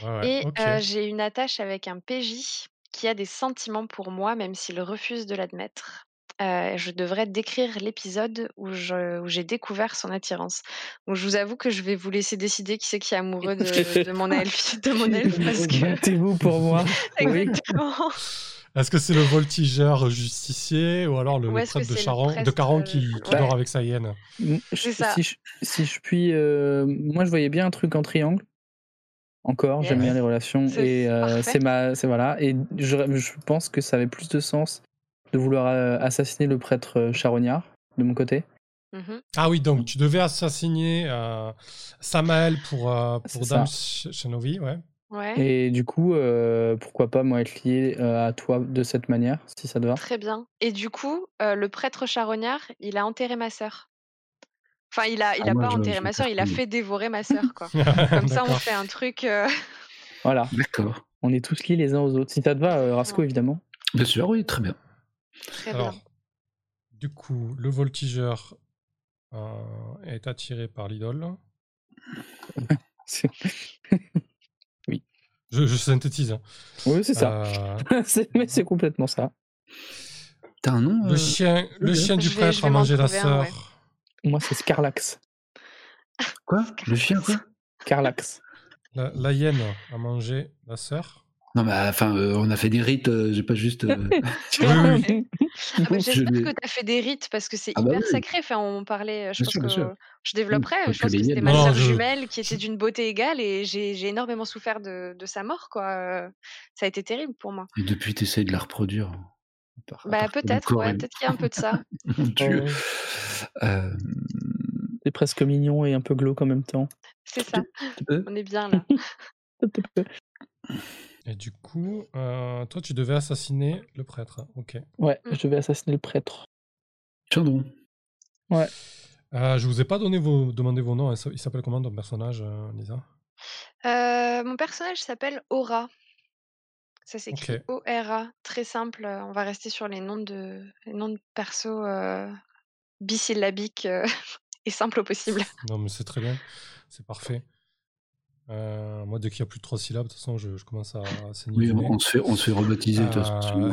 ouais, ouais, Et euh, j'ai une attache avec un PJ qui a des sentiments pour moi, même s'il refuse de l'admettre. Euh, je devrais décrire l'épisode où je- où j'ai découvert son attirance. Donc je vous avoue que je vais vous laisser décider qui c'est qui est amoureux de, de mon elfe, de mon elfe parce que Battez-vous pour moi. Oui. Est-ce que c'est le voltigeur justicier ou alors le, Ou prêtre de, le Caron euh, qui, qui ouais. dort avec sa hyène? C'est je- ça. Si je, si je puis. euh, moi, je voyais bien un truc en triangle. Encore, j'aime bien les relations. Et euh, c'est ma. C'est voilà. Et je, je pense que ça avait plus de sens de vouloir euh, assassiner le prêtre charognard, de mon côté. Mhm. Ah oui, donc tu devais assassiner euh, Samael pour, euh, pour C'est Dame. Ch- ouais. Ouais, Et du coup, euh, pourquoi pas, moi, être lié euh, à toi de cette manière, si ça te va? très bien. Et du coup, euh, le prêtre charognard, il a enterré ma sœur. Enfin, il a, il Ah, a moi, pas je- enterré je ma sœur, il a fait dévorer ma sœur, quoi. Comme ça, on D'accord. fait un truc. euh, Voilà. D'accord. On est tous liés les uns aux autres. Si ça te va, euh, Rasco, Ouais. évidemment. Bien sûr, oui, très bien. Très Alors, bien. du coup, le voltigeur euh, est attiré par l'idole. Je, je synthétise. hein. oui, c'est ça. Euh, C'est- Mais c'est complètement ça. T'as un nom le euh, chien, le chien du prêtre vais a mangé la sœur. ouais. Moi, c'est Scarlax. Quoi? Le chien, quoi? Carlax. La, la hyène a mangé la sœur. Non, mais enfin, euh, on a fait des rites, euh, j'ai pas juste. euh, Oui, oui. Ah bah, je J'espère que tu as fait des rites parce que c'est Ah bah hyper oui. sacré. Enfin, on parlait, euh, je Bien pense sûr, que sûr. je développerai. Je pense que c'était ma sœur je- jumelle qui était d'une beauté égale et j'ai énormément souffert de, de sa mort, quoi. Euh, Ça a été terrible pour moi. Et depuis, t'essayes de la reproduire. à Bah peut-être, ouais, peut-être qu'il y a un peu de ça. Mon Dieu. Euh, C'est presque mignon et un peu glauque en même temps. C'est ça. On est bien là. Et du coup, euh, toi, tu devais assassiner le prêtre. Ok. Ouais, Mm. je vais assassiner le prêtre. Tiens donc. Euh, je vous ai pas donné vos, demandé vos noms. Il s'appelle comment ton personnage, euh, Lisa? Euh, mon personnage s'appelle Aura. Ça s'écrit Ok. O-R-A. Très simple. On va rester sur les noms de, les noms de perso euh, bisyllabiques euh, et simples au possible. Non, mais c'est très bien. C'est parfait. Euh, moi, dès qu'il y a plus de trois syllabes, de toute façon, je, je commence à, à saigner Oui, on, se fait, on se fait rebaptiser de toute façon. Euh.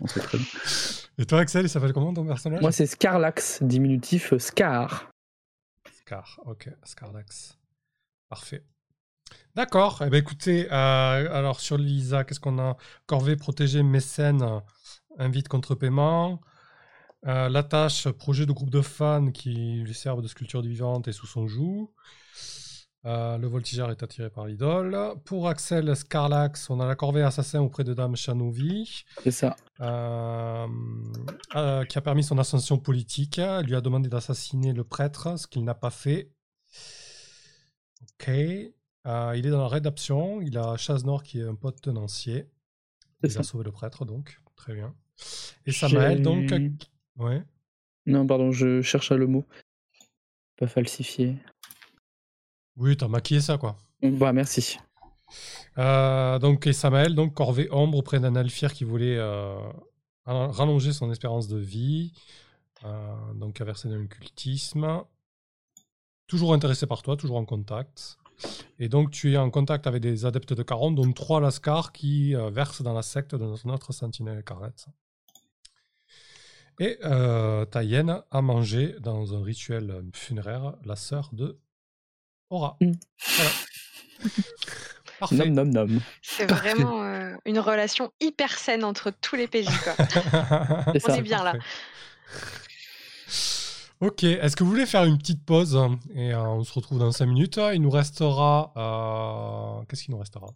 on sait très bien. Et toi, Axel, il s'appelle comment ton personnage? Moi, c'est Scarlax, diminutif euh, Scar. Scar. Ok, Scarlax. Parfait. D'accord. Eh ben, écoutez, euh, alors sur Lisa, qu'est-ce qu'on a? Corvée, protégée, mécène, invite contre paiement. Euh, la tâche, projet de groupe de fans qui lui servent de sculpture vivante et sous son joug. Euh, le voltigeur est attiré par l'idole. Pour Axel Scarlax, on a la corvée assassin auprès de Dame Chanovi, C'est ça. euh, euh, qui a permis son ascension politique. Elle lui a demandé d'assassiner le prêtre, ce qu'il n'a pas fait. Ok. Il est dans la rédaction. Il a Chazenor qui est un pote tenancier. Il ça. a sauvé le prêtre, donc. Très bien. Et Samael, donc. Ouais. Non, pardon, je cherche le mot. Pas falsifié. Oui, t'as maquillé ça, quoi. Bah, merci. Euh, donc, et Samael, donc corvée ombre auprès d'un alphire qui voulait euh, rallonger son espérance de vie, euh, donc a versé dans le cultisme. Toujours intéressé par toi, toujours en contact. Et donc, tu es en contact avec des adeptes de Caron, dont trois Lascar qui euh, versent dans la secte de notre sentinelle écarlate. Et euh, ta hyène a mangé dans un rituel funéraire la sœur de Aura. Mm. Voilà. Parfait. Nom, nom, nom. C'est vraiment euh, une relation hyper saine entre tous les PJ. Quoi. On ça. est bien là. Ok, est-ce que vous voulez faire une petite pause? Et euh, on se retrouve dans 5 minutes Il nous restera. euh, Qu'est-ce qu'il nous restera?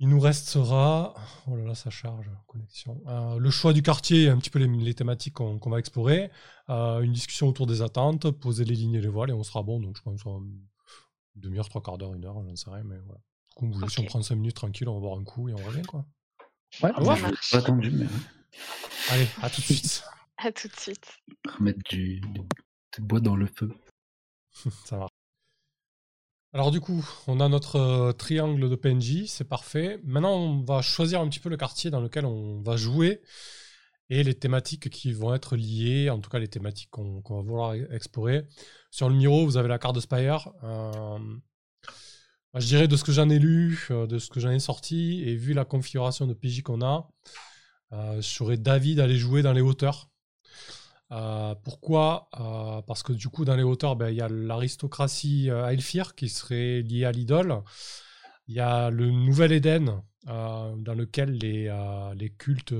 Il nous restera. Oh là là, ça charge, connexion. Euh, le choix du quartier et un petit peu les, les thématiques qu'on va explorer. Euh, une discussion autour des attentes, poser les lignes et les voiles et on sera bon. Donc je pense en une demi-heure, trois quarts d'heure, une heure, j'en sais rien, mais voilà. Du coup, vous voulez, si on prend 5 minutes tranquille, on va boire un coup et on revient quoi. Ouais. Ça Ouais. attendu, mais. Allez, à tout de suite. À tout de suite. Remettre du, du, du bois dans le feu. Ça marche. Alors du coup, on a notre euh, triangle de PNJ, c'est parfait. Maintenant, on va choisir un petit peu le quartier dans lequel on va jouer et les thématiques qui vont être liées, en tout cas les thématiques qu'on va vouloir e- explorer. Sur le Miro, vous avez la carte de Spire. Euh, je dirais de ce que j'en ai lu, euh, de ce que j'en ai sorti, et vu la configuration de PJ qu'on a, je serais d'avis d'aller jouer dans les hauteurs. Euh, pourquoi? Euh, Parce que du coup, dans les hauteurs, ben, il y a l'aristocratie euh, Aelfir qui serait liée à l'idole. Il y a le Nouvel Éden, euh, dans lequel les, les cultes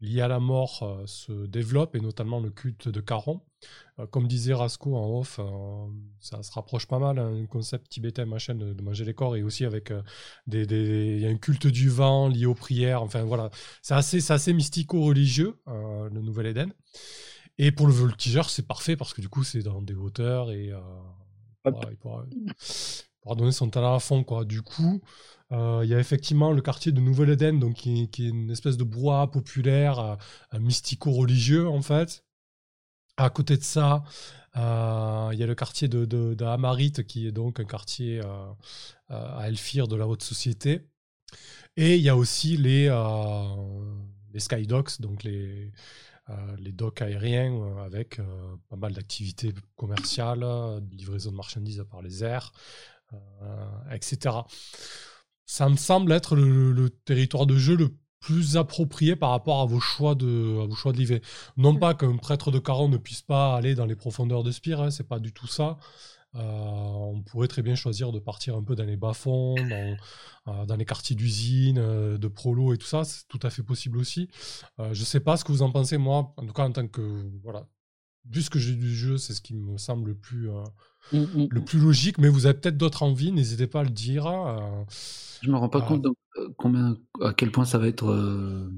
liés à la mort euh, se développent, et notamment le culte de Caron. Euh, comme disait Rasco en off, euh, ça se rapproche pas mal, un concept tibétain, machin, de, de manger les corps, et aussi avec des, des- Il y a un culte du vent lié aux prières, enfin voilà. C'est assez, assez mystico-religieux, le Nouvel Éden. Et pour le voltigeur, c'est parfait parce que du coup, c'est dans des hauteurs et il, pourra, il pourra- il pourra donner son talent à fond. Quoi. Du coup, il y a effectivement le quartier de Nouvelle-Éden, donc qui, est- une espèce de brouhaha populaire, euh, euh, mystico-religieux en fait. À côté de ça, euh, il y a le quartier de, qui est donc un quartier euh, euh, à Elfir de la haute société. Et il y a aussi les, euh, les skydocks, donc les, euh, les docks aériens euh, avec euh, pas mal d'activités commerciales, euh, livraison de marchandises par les airs, euh, etc. Ça me semble être le, le territoire de jeu le plus approprié par rapport à vos choix de, à vos choix de livrer. Non pas qu'un prêtre de Caron ne puisse pas aller dans les profondeurs de Spire, hein, c'est pas du tout ça. Euh, on pourrait très bien choisir de partir un peu dans les bas-fonds, dans, euh, dans les quartiers d'usine, euh, de prolo et tout ça, c'est tout à fait possible aussi. Je sais pas ce que vous en pensez, moi, en tout cas en tant que. Voilà. Vu ce que j'ai du jeu, c'est ce qui me semble le plus, Mm, mm. le plus logique, mais vous avez peut-être d'autres envies, n'hésitez pas à le dire. euh, Je me rends pas compte de, euh, combien, à quel point ça va être, euh,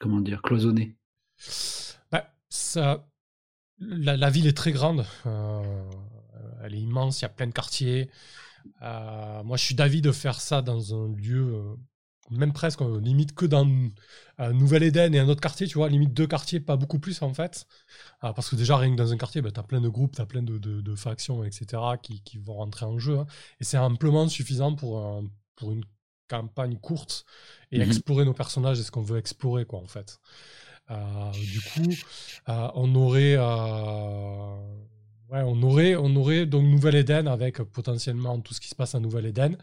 comment dire, cloisonné. Bah, ça, la, la ville est très grande. euh, elle est immense, il y a plein de quartiers. Euh, moi, je suis d'avis de faire ça dans un lieu, euh, même presque, euh, limite que dans euh, Nouvelle-Éden et un autre quartier, tu vois, limite deux quartiers, pas beaucoup plus en fait. Euh, parce que déjà, rien que dans un quartier, bah, tu as plein de groupes, tu as plein de, de- de factions, etc., qui, qui vont rentrer en jeu. hein. Et c'est amplement suffisant pour, un- pour une campagne courte et Mhm. explorer nos personnages et ce qu'on veut explorer, quoi, en fait. Euh, du coup, euh, on aurait, ouais, on aurait, on aurait donc Nouvelle-Éden avec euh, potentiellement tout ce qui se passe à Nouvelle-Éden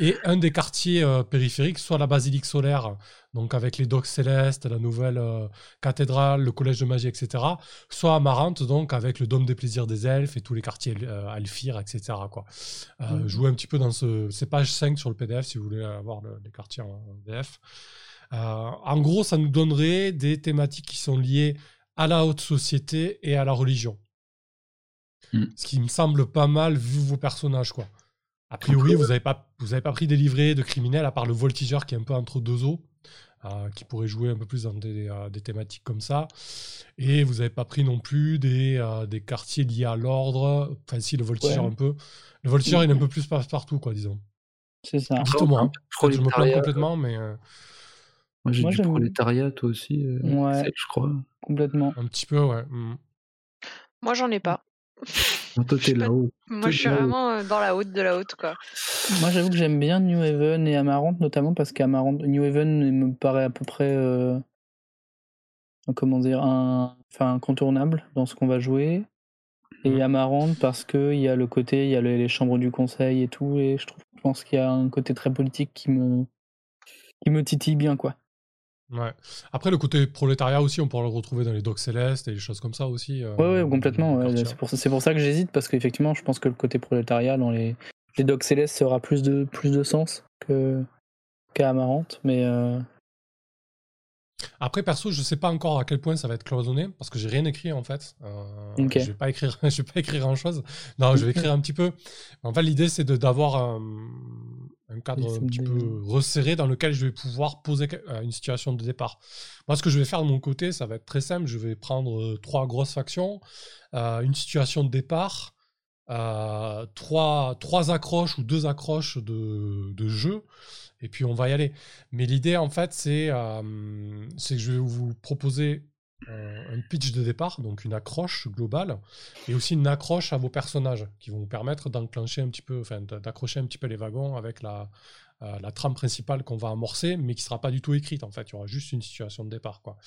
et un des quartiers euh, périphériques, soit la basilique solaire, donc avec les docks célestes, la nouvelle euh, cathédrale, le collège de magie, etc., soit Amarante, donc avec le dôme des plaisirs des elfes et tous les quartiers euh, Alphir, etc. Quoi. Mhm. Jouer un petit peu dans ce, c'est page 5 sur le PDF si vous voulez avoir le- les quartiers en, en VF. Euh, en gros, ça nous donnerait des thématiques qui sont liées à la haute société et à la religion. Mm. Ce qui me semble pas mal vu vos personnages, quoi. A priori, vous n'avez pas, vous avez pas pris des livrets de criminels, à part le voltigeur qui est un peu entre deux eaux, euh, qui pourrait jouer un peu plus dans des, euh, des thématiques comme ça. Et vous n'avez pas pris non plus des, euh, des quartiers liés à l'ordre. Enfin, si, le voltigeur Ouais. un peu. Le voltigeur, il est un peu plus passe-partout, quoi, disons. C'est ça. Dites-moi, hein. je me Prolétariat. complètement, mais Moi, j'ai du prolétariat, toi aussi, euh, Ouais. Je crois. Complètement. un petit peu, ouais. Mm. Moi, j'en ai pas. Non, toi, Je t'es là-haut. Moi, je suis vraiment euh, dans la haute de la haute, quoi. Moi, j'avoue que j'aime bien New Haven et Amarante, notamment parce qu'Amarante, New Haven me paraît à peu près, euh, comment dire, un, enfin, incontournable dans ce qu'on va jouer. Et Mhm. Amarante parce qu'il y a le côté, il y a le- les chambres du conseil et tout, et je trouve, je pense qu'il y a un côté très politique qui me, qui me titille bien, quoi. Ouais. Après, le côté prolétariat aussi, on pourra le retrouver dans les docks célestes et des choses comme ça aussi. euh, Ouais, ouais, complètement. ouais, c'est pour, ça- c'est pour ça que j'hésite, parce qu'effectivement, je pense que le côté prolétariat dans les, les docks célestes aura plus de, plus de sens que, qu'à Amarante, mais euh, Après, perso, je sais pas encore à quel point ça va être cloisonné parce que j'ai rien écrit en fait. Euh. Je vais pas écrire, je vais pas écrire grand chose. Non, je vais écrire un petit peu. En fait, l'idée c'est d'avoir un, un cadre Oui, un petit peu resserré dans lequel je vais pouvoir poser euh, une situation de départ. Moi, ce que je vais faire de mon côté, ça va être très simple. Je vais prendre euh, trois grosses factions, euh, une situation de départ, euh, trois, trois accroches ou deux accroches de, de jeu, et puis on va y aller. Mais l'idée, en fait, c'est euh, c'est que je vais vous proposer un pitch de départ, donc une accroche globale, et aussi une accroche à vos personnages qui vont vous permettre d'enclencher un petit peu, enfin d'accrocher un petit peu les wagons avec la, euh, la trame principale qu'on va amorcer, mais qui sera pas du tout écrite en fait. Il y aura juste une situation de départ quoi.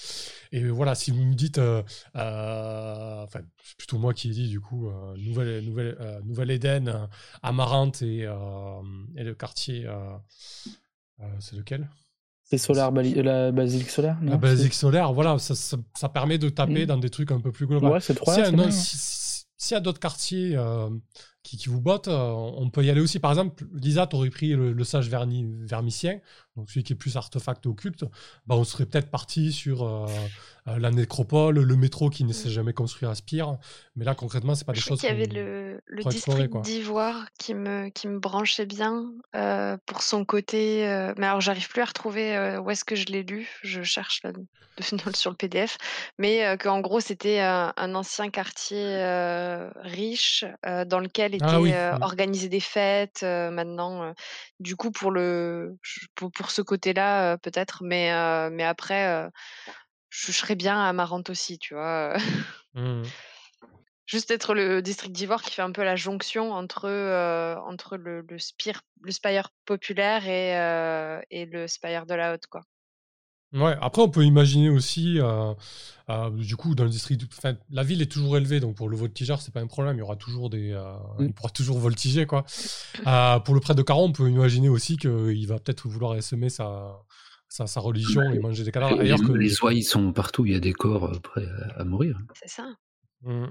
Et voilà, si vous me dites, euh, euh, enfin plutôt moi qui ai dit du coup, nouvelle nouvelle nouvelle Éden, Amarante et, et le quartier, c'est lequel? C'est solaire, la basilique solaire La basilique solaire, voilà, ça, ça, permet de taper mm. dans des trucs un peu plus globaux. Ouais, c'est trois. S'il y a d'autres quartiers qui, qui, vous bottent, on peut y aller aussi. Par exemple, Lisa, tu aurais pris le, sage vermicien, donc celui qui est plus artefact occulte. Bah, on serait peut-être parti sur euh, la nécropole, le métro qui ne s'est jamais construit à Spire. Mais là, concrètement, c'est pas des choses. Il y avait le, le district d'Ivoire qui me, qui me branchait bien euh, pour son côté. Euh, mais alors, j'arrive plus à retrouver où est-ce que je l'ai lu. Je cherche là, sur le PDF. Mais qu'en gros, c'était un, ancien quartier riche dans lequel ah étaient organisées des fêtes. maintenant, du coup, pour, le, pour, pour ce côté-là, peut-être. Mais, mais après je serais bien à Amarante aussi, tu vois. Mmh. Juste être le district d'Ivoire qui fait un peu la jonction entre, entre le, le, spire, le Spire populaire et, et le Spire de la Haute, quoi. Ouais, après on peut imaginer aussi, du coup, dans le district, enfin, la ville est toujours élevée, donc pour le voltigeur, c'est pas un problème, il y aura toujours des, mmh. il pourra toujours voltiger, quoi. pour le prêtre de Caron, on peut imaginer aussi qu'il va peut-être vouloir essaimer sa, sa, religion et manger des cadavres. Les, que... les oies, sont partout, il y a des corps euh, prêts à, mourir. C'est ça. Mmh.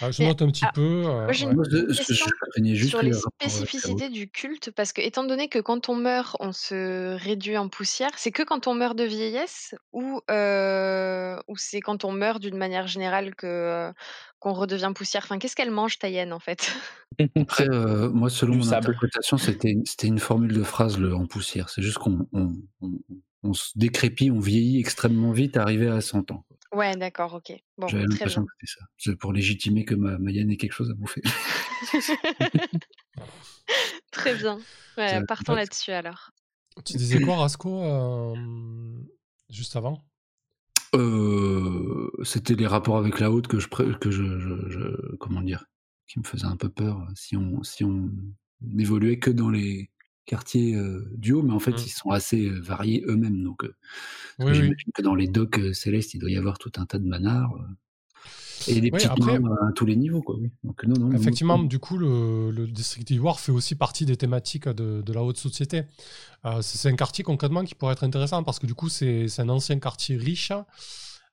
Ah, je note un petit ah, peu. Euh, j'ai une question juste sur les spécificités du culte, parce que étant donné que quand on meurt, on se réduit en poussière, c'est que quand on meurt de vieillesse ou, euh, ou c'est quand on meurt d'une manière générale que qu'on redevient poussière? Enfin, qu'est-ce qu'elle mange, Tayenne, en fait? Après, euh, moi, selon mon interprétation, c'était une formule de phrase le, en poussière. C'est juste qu'on on, se décrépit, on vieillit extrêmement vite, arrivé à 100 ans. Ouais, d'accord, ok. Bon, J'avais l'impression que c'était ça. C'est pour légitimer que ma Mayenne ait quelque chose à bouffer. très bien. Ouais, partons là-dessus alors. Tu disais quoi, Rasco, euh, juste avant? Euh, C'était les rapports avec la haute que je, que je, comment dire, qui me faisaient un peu peur si on, si on n'évoluait que dans les quartiers euh, du haut, mais en fait, mmh. ils sont assez euh, variés eux-mêmes. Donc, euh, j'imagine que dans les docks célestes, il doit y avoir tout un tas de manards. Et des petits après, à tous les niveaux. Quoi, oui. Donc, non, non, effectivement, du coup, le, le district d'Ivoire fait aussi partie des thématiques de, de la haute société. c'est un quartier concrètement qui pourrait être intéressant parce que du coup, c'est un ancien quartier riche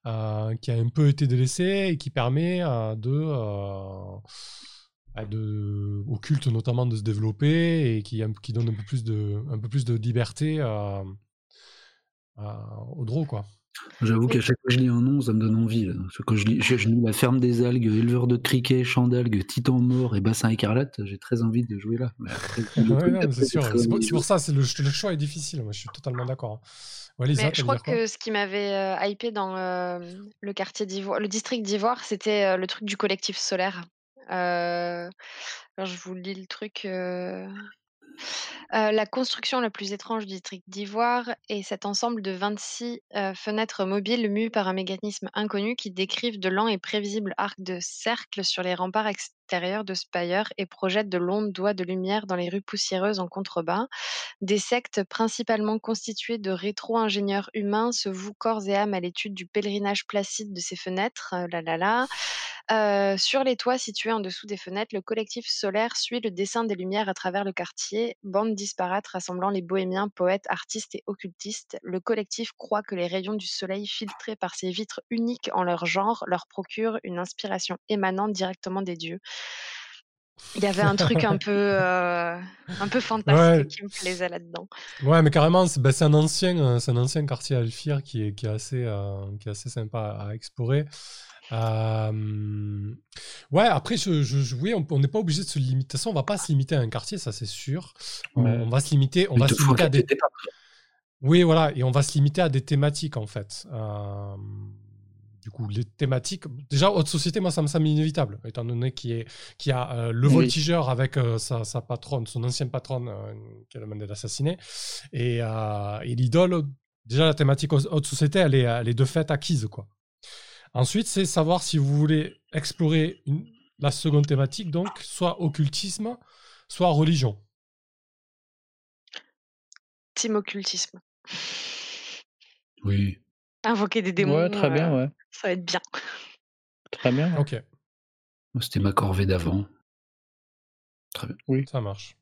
qui a un peu été délaissé et qui permet de de, au culte notamment de se développer et qui, qui donne un peu plus de, un peu plus de liberté à, au draw. Quoi. J'avoue qu'à chaque fois que je lis un nom, ça me donne envie. Quand je lis, je, lis, La ferme des algues, éleveur de criquets, champ d'algues, titan mort et bassin écarlate, j'ai très envie de jouer là. c'est sûr. C'est pour, ça, le, le, choix est difficile. Moi, je suis totalement d'accord. je crois que ce qui m'avait euh, hypé dans euh, le quartier d'Ivoire, le district d'Ivoire, c'était euh, le truc du collectif solaire. Euh, je vous lis le truc. la construction la plus étrange du district d'Ivoire est cet ensemble de 26 fenêtres mobiles mues par un mécanisme inconnu qui décrivent de lents et prévisibles arcs de cercle sur les remparts extérieurs de Spire et projettent de longs doigts de lumière dans les rues poussiéreuses en contrebas. Des sectes principalement constituées de rétro-ingénieurs humains se vouent corps et âme à l'étude du pèlerinage placide de ces fenêtres. là là là sur les toits situés en dessous des fenêtres, le collectif solaire suit le dessin des lumières à travers le quartier, bande disparate rassemblant les bohémiens, poètes, artistes et occultistes. Le collectif croit que les rayons du soleil filtrés par ces vitres uniques en leur genre leur procurent une inspiration émanant directement des dieux. Il y avait un truc un peu, un peu fantastique qui me plaisait là-dedans. Ouais, mais carrément, c'est bah, un, ancien, un ancien quartier Alfir qui est, qui est, assez, qui est assez sympa à explorer. Euh... Ouais, après, je, je, oui, on n'est pas obligé de se limiter. De toute façon, on va pas se limiter à un quartier, ça c'est sûr. On, va se limiter, on va se limiter à des. Oui, voilà, et on va se limiter à des thématiques en fait. Euh... Du coup, les thématiques. Déjà, haute société, moi, ça me semble inévitable, étant donné qu'il y, a euh, le voltigeur avec euh, sa, sa, patronne, son ancienne patronne, euh, qui a demandé d'assassiner, et, et l'idole déjà la thématique haute société, elle est, elle est de fait acquise. quoi. Ensuite, c'est savoir si vous voulez explorer une, la seconde thématique, donc soit occultisme, soit religion. Team occultisme. Oui. Invoquer des démons. Ouais, très bien, euh, ouais. Ça va être bien. Très bien. Ok, Moi, C'était ma corvée d'avant. Très bien. ça marche.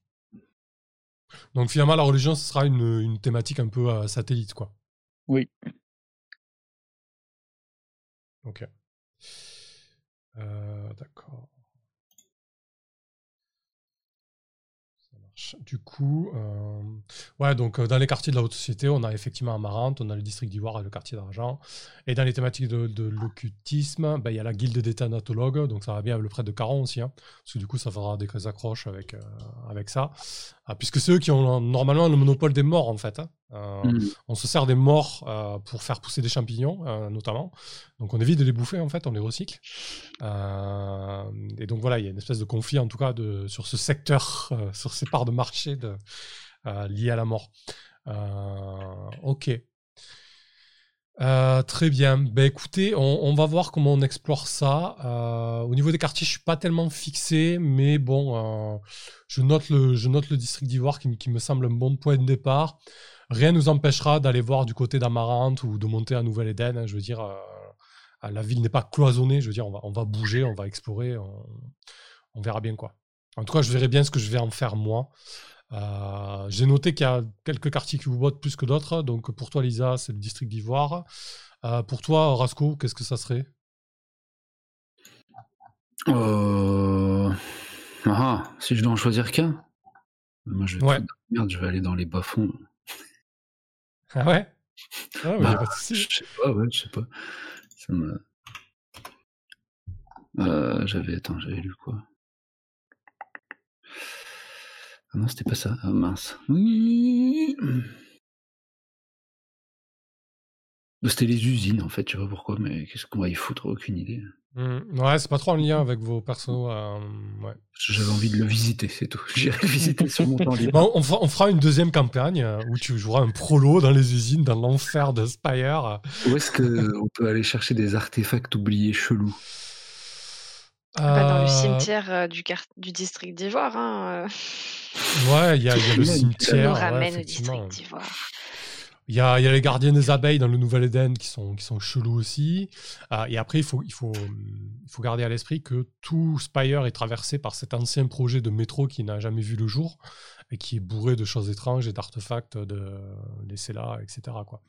Donc finalement, la religion, ce sera une, une thématique un peu euh, satellite, quoi. Oui. Ok. Euh, D'accord. Marche. Du coup, euh, ouais, donc euh, dans les quartiers de la haute société, on a effectivement Amarante, on a le district d'Ivoire et le quartier d'Argent. Et dans les thématiques de, de l'occultisme, ben, il y a la guilde des thanatologues, donc ça va bien avec le prêtre de Caron aussi, hein, parce que du coup, ça fera des accroches avec, euh, avec ça. Ah, puisque c'est eux qui ont normalement le monopole des morts, en fait. hein. Euh, Mm. on se sert des morts pour faire pousser des champignons, notamment. Donc on évite de les bouffer, en fait, on les recycle. Et donc voilà, il y a une espèce de conflit, en tout cas, de, sur ce secteur, sur ces parts de marché euh, liées à la mort. Euh, ok. Euh, très bien. Ben, écoutez, on, va voir comment on explore ça. Au niveau des quartiers, je suis pas tellement fixé, mais bon, je, note le, je note le district d'Ivoire qui, me- semble un bon point de départ. Rien ne nous empêchera d'aller voir du côté d'Amarante ou de monter à Nouvelle-Éden. hein. je veux dire, la ville n'est pas cloisonnée. Je veux dire, on va, on va bouger, on va explorer, on verra bien quoi. En tout cas, je verrai bien ce que je vais en faire moi. Euh, J'ai noté qu'il y a quelques quartiers qui vous bottent plus que d'autres. Donc pour toi, Lisa, c'est le district d'Ivoire. Euh, pour toi, Rasco, qu'est-ce que ça serait? Euh... Ah, si je dois en choisir qu'un? Moi, je vais, Ouais. merde, je vais aller dans les bas-fonds. Ah ouais? Ah, Bah, pas de souci. je sais pas, ouais, je sais pas. Ça me... Euh, j'avais, attends, j'avais lu quoi? Ah non, c'était pas ça. Ah mince. Oui. Bah, C'était les usines, en fait, je sais pas pourquoi, mais qu'est-ce qu'on va y foutre? Aucune idée. Hmm, Ouais, c'est pas trop en lien avec vos persos. euh, ouais. J'avais envie de le visiter, c'est tout. J'irai le visiter sur mon temps libre. Bon, on, fera, on fera une deuxième campagne euh, où tu joueras un prolo dans les usines, dans l'enfer de Spire. Où est-ce qu'on peut aller chercher des artefacts oubliés chelous? Pas dans Euh, le cimetière euh, du, quart- du district d'Ivoire. Hein. euh. Ouais, il y a, il y a le cimetière. nous ouais, ramène au district d'Ivoire. Il y a, il y a les gardiens des abeilles dans le Nouvel-Éden qui sont, qui sont chelous aussi. Ah, et après, il faut, il, faut, il faut garder à l'esprit que tout Spire est traversé par cet ancien projet de métro qui n'a jamais vu le jour et qui est bourré de choses étranges et d'artefacts de laissés là, etc. Quoi.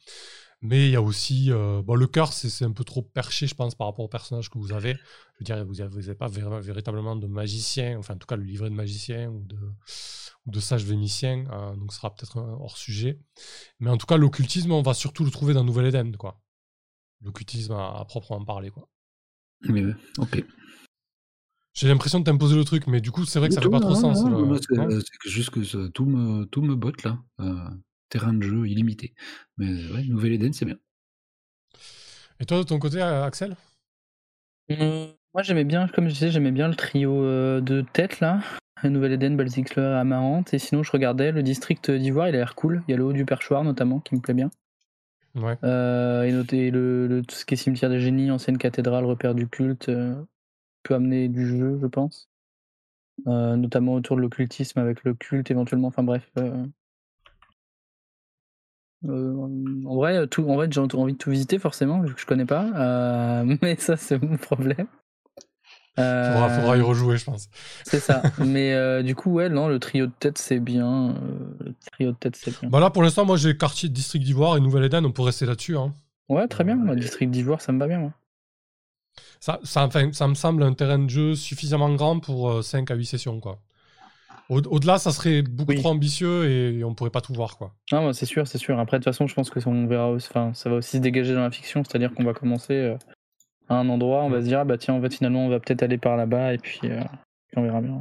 Mais il y a aussi. euh, bon, le cœur, c'est un peu trop perché, je pense, par rapport au personnage que vous avez. Je veux dire, vous n'avez pas vér- véritablement de magicien, enfin, en tout cas, le livret de magicien ou de, ou de sage vémicien. euh, donc, ce sera peut-être hors sujet. Mais en tout cas, l'occultisme, on va surtout le trouver dans Nouvelle-Éden, quoi. L'occultisme à, à proprement parler, quoi. Mais ouais, ok. J'ai l'impression de t'imposer le truc, mais du coup, c'est vrai que ça fait Tout, pas trop non, sens. non, le- moi, c'est juste que ça- tout, me, tout me botte là. Euh, terrain de jeu illimité. Mais ouais, Nouvelle-Éden, c'est bien. Et toi, de ton côté, euh, Axel? Euh, Moi, j'aimais bien, comme je disais, j'aimais bien le trio euh, de tête là. Nouvelle-Éden, Balzixler, Amarante. Et sinon, je regardais le district d'Ivoire, il a l'air cool. Il y a le haut du perchoir notamment qui me plaît bien. Ouais. Euh, et noter le, le- tout ce qui est cimetière des génies, ancienne cathédrale, repère du culte, euh, peut amener du jeu, je pense. Euh, notamment autour de l'occultisme avec le culte éventuellement. Enfin bref. Euh. En vrai, tout, en vrai, j'ai envie de tout visiter forcément, vu que je connais pas. Euh, mais ça, c'est mon problème. Faudra, Euh, faudra y rejouer, je pense. c'est ça. Mais euh, du coup, ouais, non, le trio de tête, c'est bien. le trio de tête, c'est bien. Bah là, pour l'instant, moi, j'ai quartier district d'Ivoire et Nouvelle-Éden, on peut rester là-dessus. Hein. Ouais, très bien. District d'Ivoire, ça me va bien. moi. Ça, ça, enfin, ça me semble un terrain de jeu suffisamment grand pour euh, 5 à 8 sessions, quoi. Au- Au-delà, ça serait beaucoup Oui. trop ambitieux et on pourrait pas tout voir, quoi. Ah, ouais, c'est sûr, c'est sûr. Après, de toute façon, je pense que ça, on verra enfin, ça va aussi se dégager dans la fiction, c'est-à-dire qu'on va commencer euh, à un endroit, on va se dire, ah, bah tiens, en fait, finalement, on va peut-être aller par là-bas, et puis, euh, on verra bien.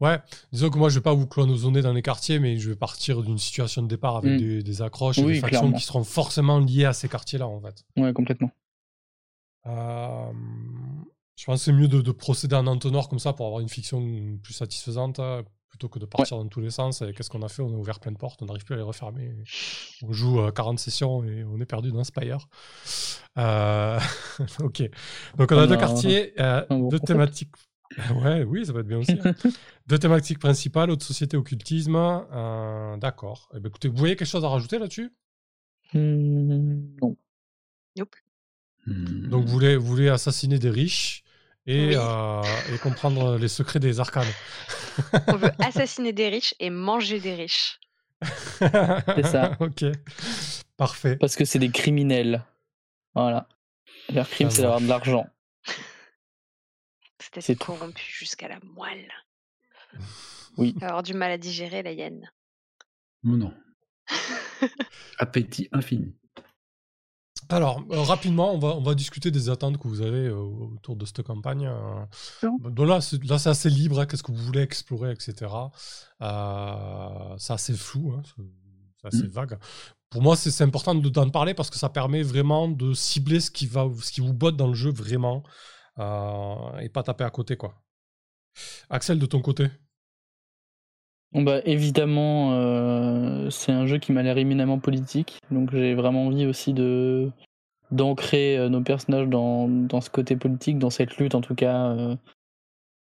Ouais, disons que moi, je vais pas vous cloisonner dans les quartiers, mais je vais partir d'une situation de départ avec Mm. des, des accroches et des factions clairement. qui seront forcément liées à ces quartiers-là, en fait. Ouais, complètement. Euh, je pense que c'est mieux de, de procéder en entonnoir comme ça pour avoir une fiction plus satisfaisante. plutôt que de partir dans tous les sens. Et qu'est-ce qu'on a fait? On a ouvert plein de portes, on n'arrive plus à les refermer. On joue euh, 40 sessions et on est perdu dans Spire. Euh, ok. Donc on a On deux quartiers, euh, deux thématiques. Ouais, oui, ça va être bien aussi. hein. deux thématiques principales, haute société, occultisme. Euh, D'accord. Eh ben, écoutez, vous voyez quelque chose à rajouter là-dessus? Hmm, non. Hmm. Donc vous voulez, vous voulez assassiner des riches et, Oui. euh, et comprendre les secrets des arcanes. On veut assassiner des riches et manger des riches. C'est ça. ok. Parfait. Parce que c'est des criminels. Voilà. Leur crime, c'est d'avoir de l'argent. C'est corrompu jusqu'à la moelle. Oui. Avoir du mal à digérer la hyène. Oh non. Appétit infini. Alors, euh, rapidement, on va, on va discuter des attentes que vous avez euh, autour de cette campagne. euh. Donc là, c'est là, c'est assez libre. hein, Qu'est-ce que vous voulez explorer, etc. Euh, c'est assez flou, hein, c'est c'est assez Mm. vague. Pour moi, c'est c'est important de- d'en parler parce que ça permet vraiment de cibler ce qui, va, ce qui vous botte dans le jeu vraiment euh, et pas taper à côté. quoi. Axel, de ton côté bah, évidemment, euh, c'est un jeu qui m'a l'air éminemment politique, donc j'ai vraiment envie aussi de d'ancrer euh, nos personnages dans, dans ce côté politique, dans cette lutte en tout cas, euh,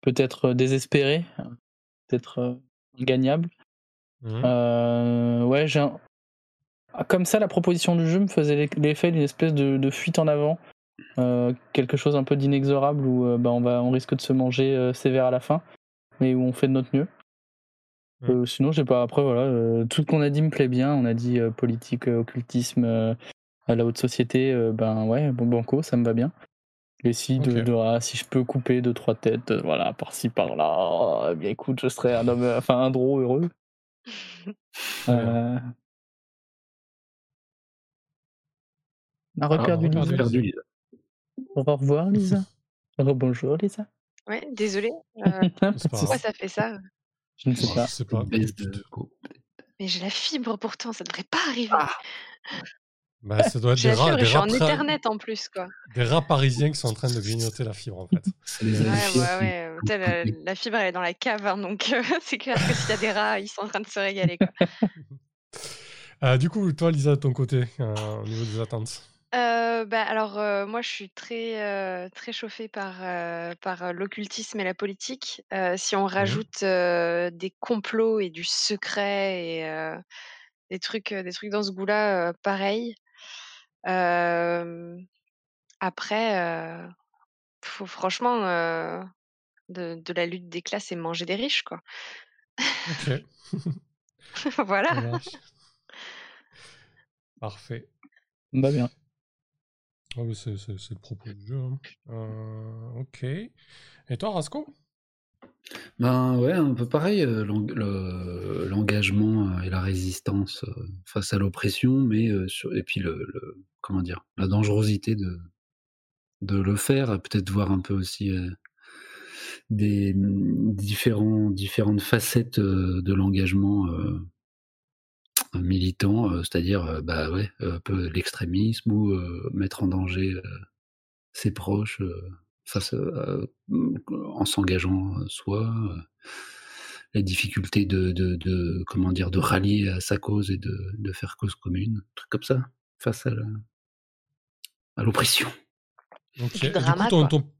peut-être désespérée, peut-être euh, gagnable. Euh, ouais, j'ai un- Ah, Comme ça, la proposition du jeu me faisait l'e- l'effet d'une espèce de, de fuite en avant, quelque chose un peu d'inexorable où bah, on, va, on risque de se manger sévère à la fin, mais où on fait de notre mieux. Mm. Euh, sinon, je sais pas, après, voilà, euh, tout ce qu'on a dit me plaît bien. On a dit euh, politique, euh, occultisme, euh, à la haute société, euh, ben ouais, bon banco, ça me va bien. Et si, de, ah, si je peux couper deux, trois têtes, euh, voilà, par-ci, par-là, eh bien écoute, je serais un homme, enfin un drôle heureux. Euh... On a reperdu on a Lisa. Lisa. Au revoir Lisa. Bonjour Lisa. Ouais, désolé. euh, pourquoi ça fait ça? Je ne sais Je pas. sais. Mais j'ai la fibre pourtant, ça devrait pas arriver. Ah. Bah, ça doit être des rats, des je suis en rats pra- Ethernet en plus, quoi. des rats parisiens qui sont en train de grignoter la fibre, en fait. Ouais, ouais, ouais. La fibre, elle est dans la cave, hein, donc euh, c'est clair que s'il y a des rats, ils sont en train de se régaler, quoi. Euh, du coup, toi, Lisa, de ton côté, euh, au niveau des attentes? Euh, bah, alors, euh, moi, je suis très, euh, très chauffée par, par l'occultisme et la politique. Si on rajoute euh, des complots et du secret et des, trucs, des trucs dans ce goût-là, pareil. Après, faut, franchement, de, de la lutte des classes et manger des riches, quoi. Ok, ça voilà. marche. Parfait. Me va bien. Ah, c'est, le propos du jeu. hein. Euh, ok. Et toi, Rasco? Ben ouais, un peu pareil, euh, l'eng- le- l'engagement euh, et la résistance face à l'oppression, mais sur- et puis le, le- comment dire, la dangerosité de de le faire, peut-être voir un peu aussi des différents différentes facettes de l'engagement euh, militant, euh, c'est-à-dire euh, bah ouais, un peu l'extrémisme ou euh, mettre en danger euh, ses proches euh, face à- en s'engageant euh, soi, euh, les difficultés de, de, de- comment dire de rallier à sa cause et de, de faire cause commune, un truc comme ça, face à la- à l'oppression. Et du drama, coup, ton,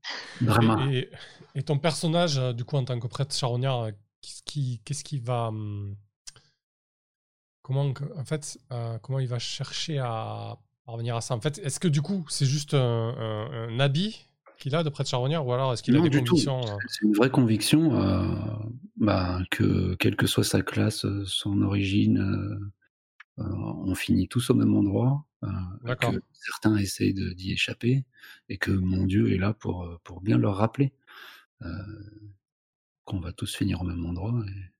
Drama. Et, et- et ton personnage, euh, du coup, en tant que prêtre charognard, euh, qu'est-ce qui, qu'est-ce qui va. hum, Comment, que- en fait, euh, comment il va chercher à parvenir à ça. En fait, est-ce que du coup, c'est juste un, un- un habit qu'il a de prêtre charognard ou alors est-ce qu'il a des du convictions euh, C'est une vraie conviction euh, bah, que quelle que soit sa classe, son origine, euh, on finit tous au même endroit. que certains essayent de- d'y échapper et que mon Dieu est là pour, pour bien leur rappeler qu'on va tous finir au même endroit et,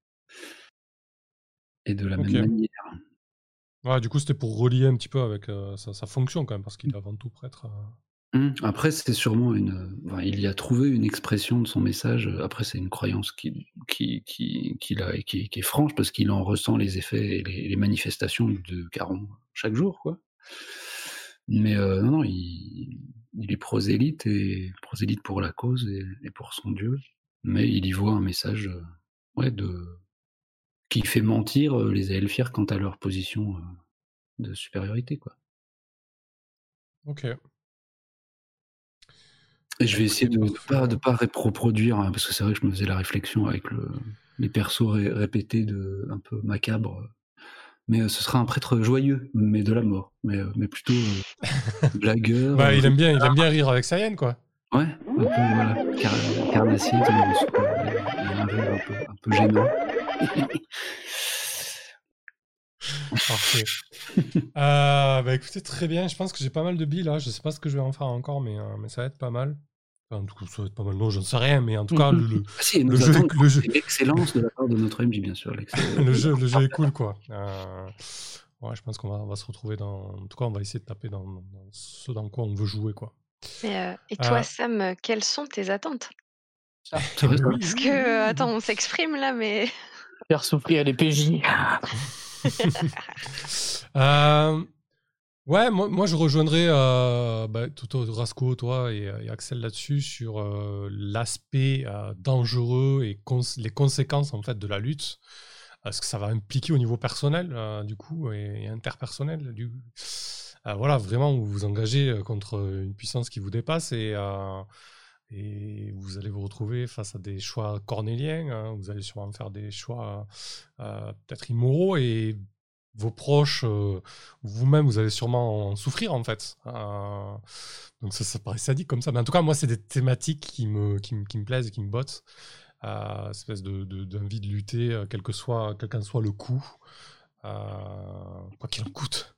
et de la même manière. Du coup, c'était pour relier un petit peu avec euh, sa, sa fonction quand même, parce qu'il est avant tout prêtre. euh. Hum, Après, c'est sûrement une. enfin, il y a trouvé une expression de son message. Après, c'est une croyance qui, qui, qui, a, qui, qui est franche parce qu'il en ressent les effets et les, les manifestations de Caron chaque jour, quoi. Mais euh, non, non, il, il est prosélyte et prosélyte pour la cause et, et pour son Dieu. Mais il y voit un message, euh, ouais, de qui fait mentir euh, les Elfirs quant à leur position euh, de supériorité. Quoi. Ok. Et je vais essayer de ne pas, de pas reproduire, hein, parce que c'est vrai que je me faisais la réflexion avec le, les persos ré- répétés de, un peu macabres. Mais euh, ce sera un prêtre joyeux, mais de la mort. Mais, euh, mais plutôt euh, blagueur. Bah, il aime bien, il aime bien rire avec sa hyène, quoi. Ouais, un peu, voilà, car, carnassier, un rire un peu, un peu gênant. Parfait. Euh, bah écoutez, très bien. Je pense que j'ai pas mal de billes là. Je sais pas ce que je vais en faire encore, mais, euh, mais ça va être pas mal. Enfin, en tout cas, ça va être pas mal. Non, j'en sais rien, mais en tout cas, le, le- Ah si, jeu- attend le jeu- l'excellence de la part de notre MJ, bien sûr. le jeu, le jeu est cool, quoi. Euh, ouais, je pense qu'on va, on va se retrouver dans. En tout cas, on va essayer de taper dans, dans ce dans quoi on veut jouer, quoi. Mais, euh, et toi, Euh, Sam, quelles sont tes attentes? Parce que, euh, attends, on s'exprime là, mais. Faire souffrir les PJ. Euh, ouais, moi, moi je rejoindrais euh, bah, Toto Rasco, toi et, et Axel là-dessus sur euh, l'aspect euh, dangereux et cons- les conséquences en fait de la lutte. Parce que ça va impliquer au niveau personnel, euh, du coup, et, et interpersonnel. Du... Euh, voilà, vraiment, vous vous engagez contre une puissance qui vous dépasse et, euh, et vous allez vous retrouver face à des choix cornéliens. hein. vous allez sûrement faire des choix euh, peut-être immoraux et vos proches, euh, vous-même, vous allez sûrement en souffrir en fait. Euh, donc ça, ça paraît sadique comme ça. Mais en tout cas, moi, c'est des thématiques qui me, qui me, qui me plaisent et qui me bottent. Espèce de, de- d'envie de lutter, quel que soit, quel qu'en soit le coût. Euh, quoi qu'il en coûte.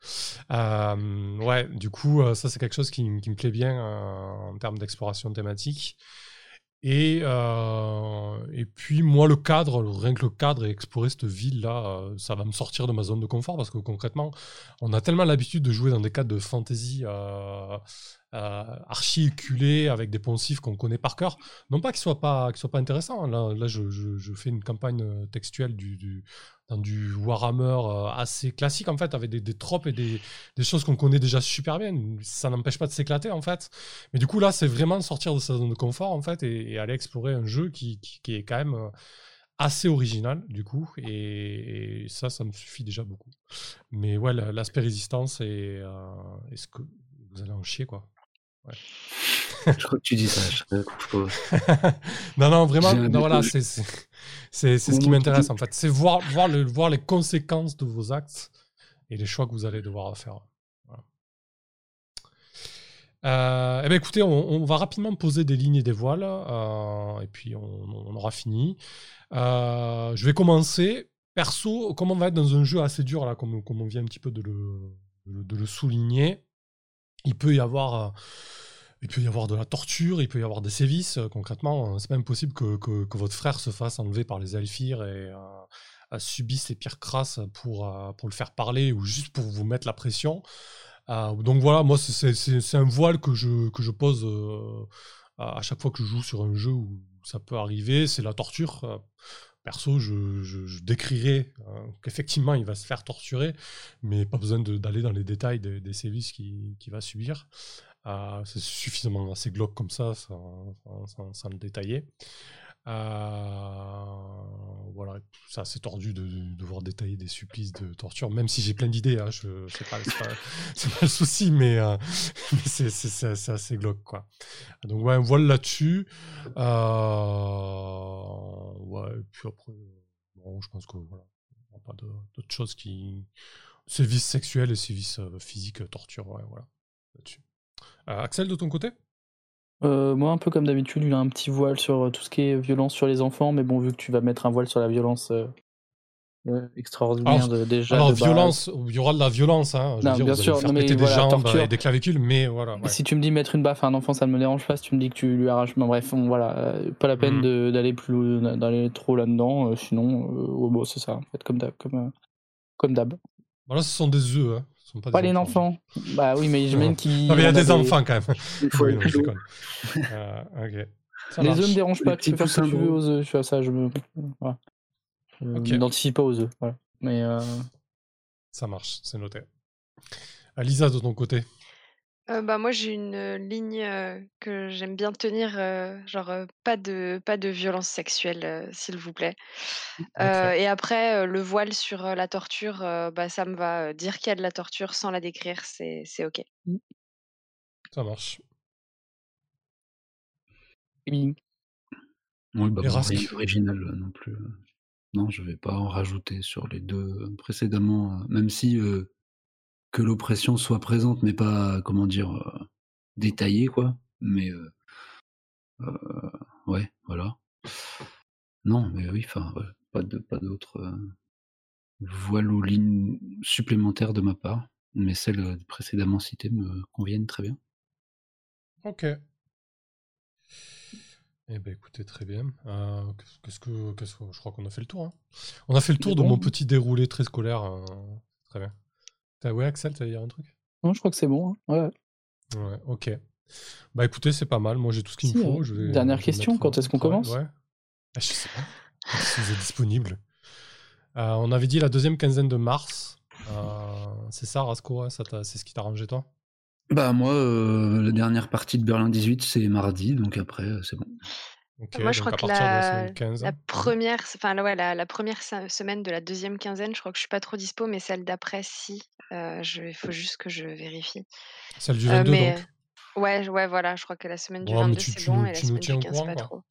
Euh, ouais, du coup, euh, ça c'est quelque chose qui, me plaît bien en termes d'exploration thématique. Et, et puis moi, le cadre, rien que le cadre et explorer cette ville-là, ça va me sortir de ma zone de confort parce que concrètement, on a tellement l'habitude de jouer dans des cadres de fantasy euh, archi éculés avec des poncifs qu'on connaît par cœur. Non pas qu'ils soient pas, qu'ils soient pas intéressants. hein. Là, je, fais une campagne euh, textuelle du, du- dans du Warhammer euh, assez classique en fait, avec des, des tropes et des, des choses qu'on connaît déjà super bien. Ça n'empêche pas de s'éclater en fait. Mais du coup là, c'est vraiment sortir de sa zone de confort en fait et, aller explorer un jeu qui, qui- est quand même euh, assez original du coup. Et, ça, ça me suffit déjà beaucoup. Mais ouais, la- l'aspect résistance et est-ce que vous allez en chier quoi. Je crois que tu dis ça. je non, non, vraiment, non, voilà, c'est ce qui m'intéresse en fait. C'est voir, voir, le, voir les conséquences de vos actes et les choix que vous allez devoir faire. Voilà. Euh, eh ben, écoutez, on, on va rapidement poser des lignes et des voiles euh, et puis on, on aura fini. Euh, je vais commencer. Perso, comme on va être dans un jeu assez dur, là, comme, comme on vient un petit peu de le, de le- de le souligner, il peut y avoir. euh, il peut y avoir de la torture, il peut y avoir des sévices. euh, concrètement, euh, c'est pas impossible que, que- votre frère se fasse enlever par les Alphires et subisse les pires crasses pour, pour le faire parler ou juste pour vous mettre la pression. Donc voilà, moi, c'est- un voile que je, que je pose à chaque fois que je joue sur un jeu où ça peut arriver, c'est la torture. Perso, je, je, je décrirais euh, qu'effectivement, il va se faire torturer, mais pas besoin d'aller dans les détails des, sévices qu'il qu'il va subir. Euh, c'est suffisamment assez glauque comme ça, sans, sans- sans- sans le détailler. Euh, voilà, c'est assez tordu de, de devoir détailler des supplices de torture, même si j'ai plein d'idées, hein, je c'est pas, c'est pas, c'est pas le souci, mais, euh, mais c'est, c'est- c'est- c'est assez glauque, quoi. Donc ouais, voilà là-dessus. Euh, ouais, et puis après, bon, je pense que voilà, a pas d'autres choses qui... Sévices sexuels et sévices euh, physiques, torture, ouais, voilà, là-dessus. Euh, Axel, de ton côté? Euh, moi, un peu comme d'habitude, il a un petit voile sur euh, tout ce qui est violence sur les enfants, mais bon, vu que tu vas mettre un voile sur la violence euh, extraordinaire Alors, de, déjà. Alors, de base. violence, il y aura de la violence, hein. Je veux Non, dire, bien vous allez sûr, faire non, mais péter des voilà, jambes torture. et des clavicules, mais voilà. ouais. Si tu me dis mettre une baffe à un enfant, ça ne me dérange pas. Si tu me dis que tu lui arraches, bon, bref, voilà, pas la peine de- d'aller plus, d'aller trop là-dedans. sinon, bon, c'est ça, en fait, comme d'hab, comme, comme d'hab. Voilà, ce sont des œufs, hein. Ce sont pas Pas des les enfants. enfants. Bah oui, mais qu'il. Non, mais il y a des enfants quand même. Il faut Oui, être non, je plus déconne. Euh, ok. Ça Les œufs me dérangent pas. Tu faire ce que tu veux aux œufs. Tu vois ça, je me. Voilà. Je Ok. m'identifie pas aux œufs. Voilà. Mais euh, Ça marche, c'est noté. Euh, Lisa, de ton côté Euh, bah, moi, j'ai une ligne euh, que j'aime bien tenir, euh, genre euh, pas de pas de violence sexuelle, euh, s'il vous plaît. Euh, Ok. et après, euh, le voile sur euh, la torture, euh, bah, ça me va. euh, dire qu'il y a de la torture sans la décrire, c'est c'est ok. Ça marche. Oui. Oui, bah, Et bon, Rask? rien d'original non plus. Non, je vais pas en rajouter sur les deux précédemment, même si euh, que l'oppression soit présente, mais pas, comment dire, euh, détaillée, quoi. Mais euh, euh, ouais, voilà. Non, mais oui, enfin, ouais, pas de, pas d'autres euh, voiles ou lignes supplémentaires de ma part, mais celles précédemment citées me conviennent très bien. Ok. Eh ben écoutez, très bien. Euh, qu'est-ce que, qu'est-ce que, je crois qu'on a fait le tour. hein. On a fait le tour de mon petit déroulé très scolaire. euh, Très bien. T'as, ouais, Axel, tu vas dire un truc? Non, je crois que c'est bon. hein. Ouais. Ouais, ok. Bah écoutez, c'est pas mal. Moi, j'ai tout ce qu'il me Si, faut. euh, Je vais, dernière je vais question, quand euh, est-ce qu'on commence? Ouais. Ah, je sais pas. Que vous êtes disponible? Euh, On avait dit la deuxième quinzaine de mars. Euh, c'est ça, Rasco C'est ce qui t'a arrangé, toi? Bah moi, euh, la dernière partie de Berlin 18, c'est mardi, donc après, euh, c'est bon. Moi, je crois que la la, semaine 15. la hein. première, enfin la- ouais, la, la première se- semaine de la deuxième quinzaine, je crois que je suis pas trop dispo, mais celle d'après, si. Euh, je- Il faut juste que je vérifie. Celle du Euh, 22, mais donc. ouais, ouais, voilà, je crois que la semaine du Ouais, mais 22 tu- c'est bon nous- et la semaine du au 15 courant, pas quoi. trop.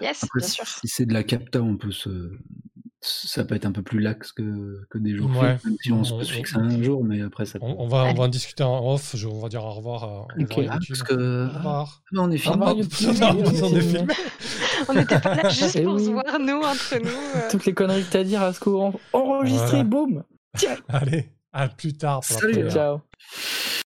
Yes, Après, bien si, sûr. si c'est de la capta, on peut se... Ça peut être un peu plus lax que, que des jours Ouais. fixes, même si on, se On- peut se fixer un jour, mais après ça peut... On, on va, on va en discuter en off. Je, on va dire au revoir. à- Ah, parce que... Au revoir. Ah, on est filmé. putain, on est filmé. On n'était pas là juste Eh pour se voir, nous, entre nous. euh. Toutes les conneries que t'as dit, Rasco, en- enregistré, Voilà. boum Tiens Allez, à plus tard pour Salut. Ciao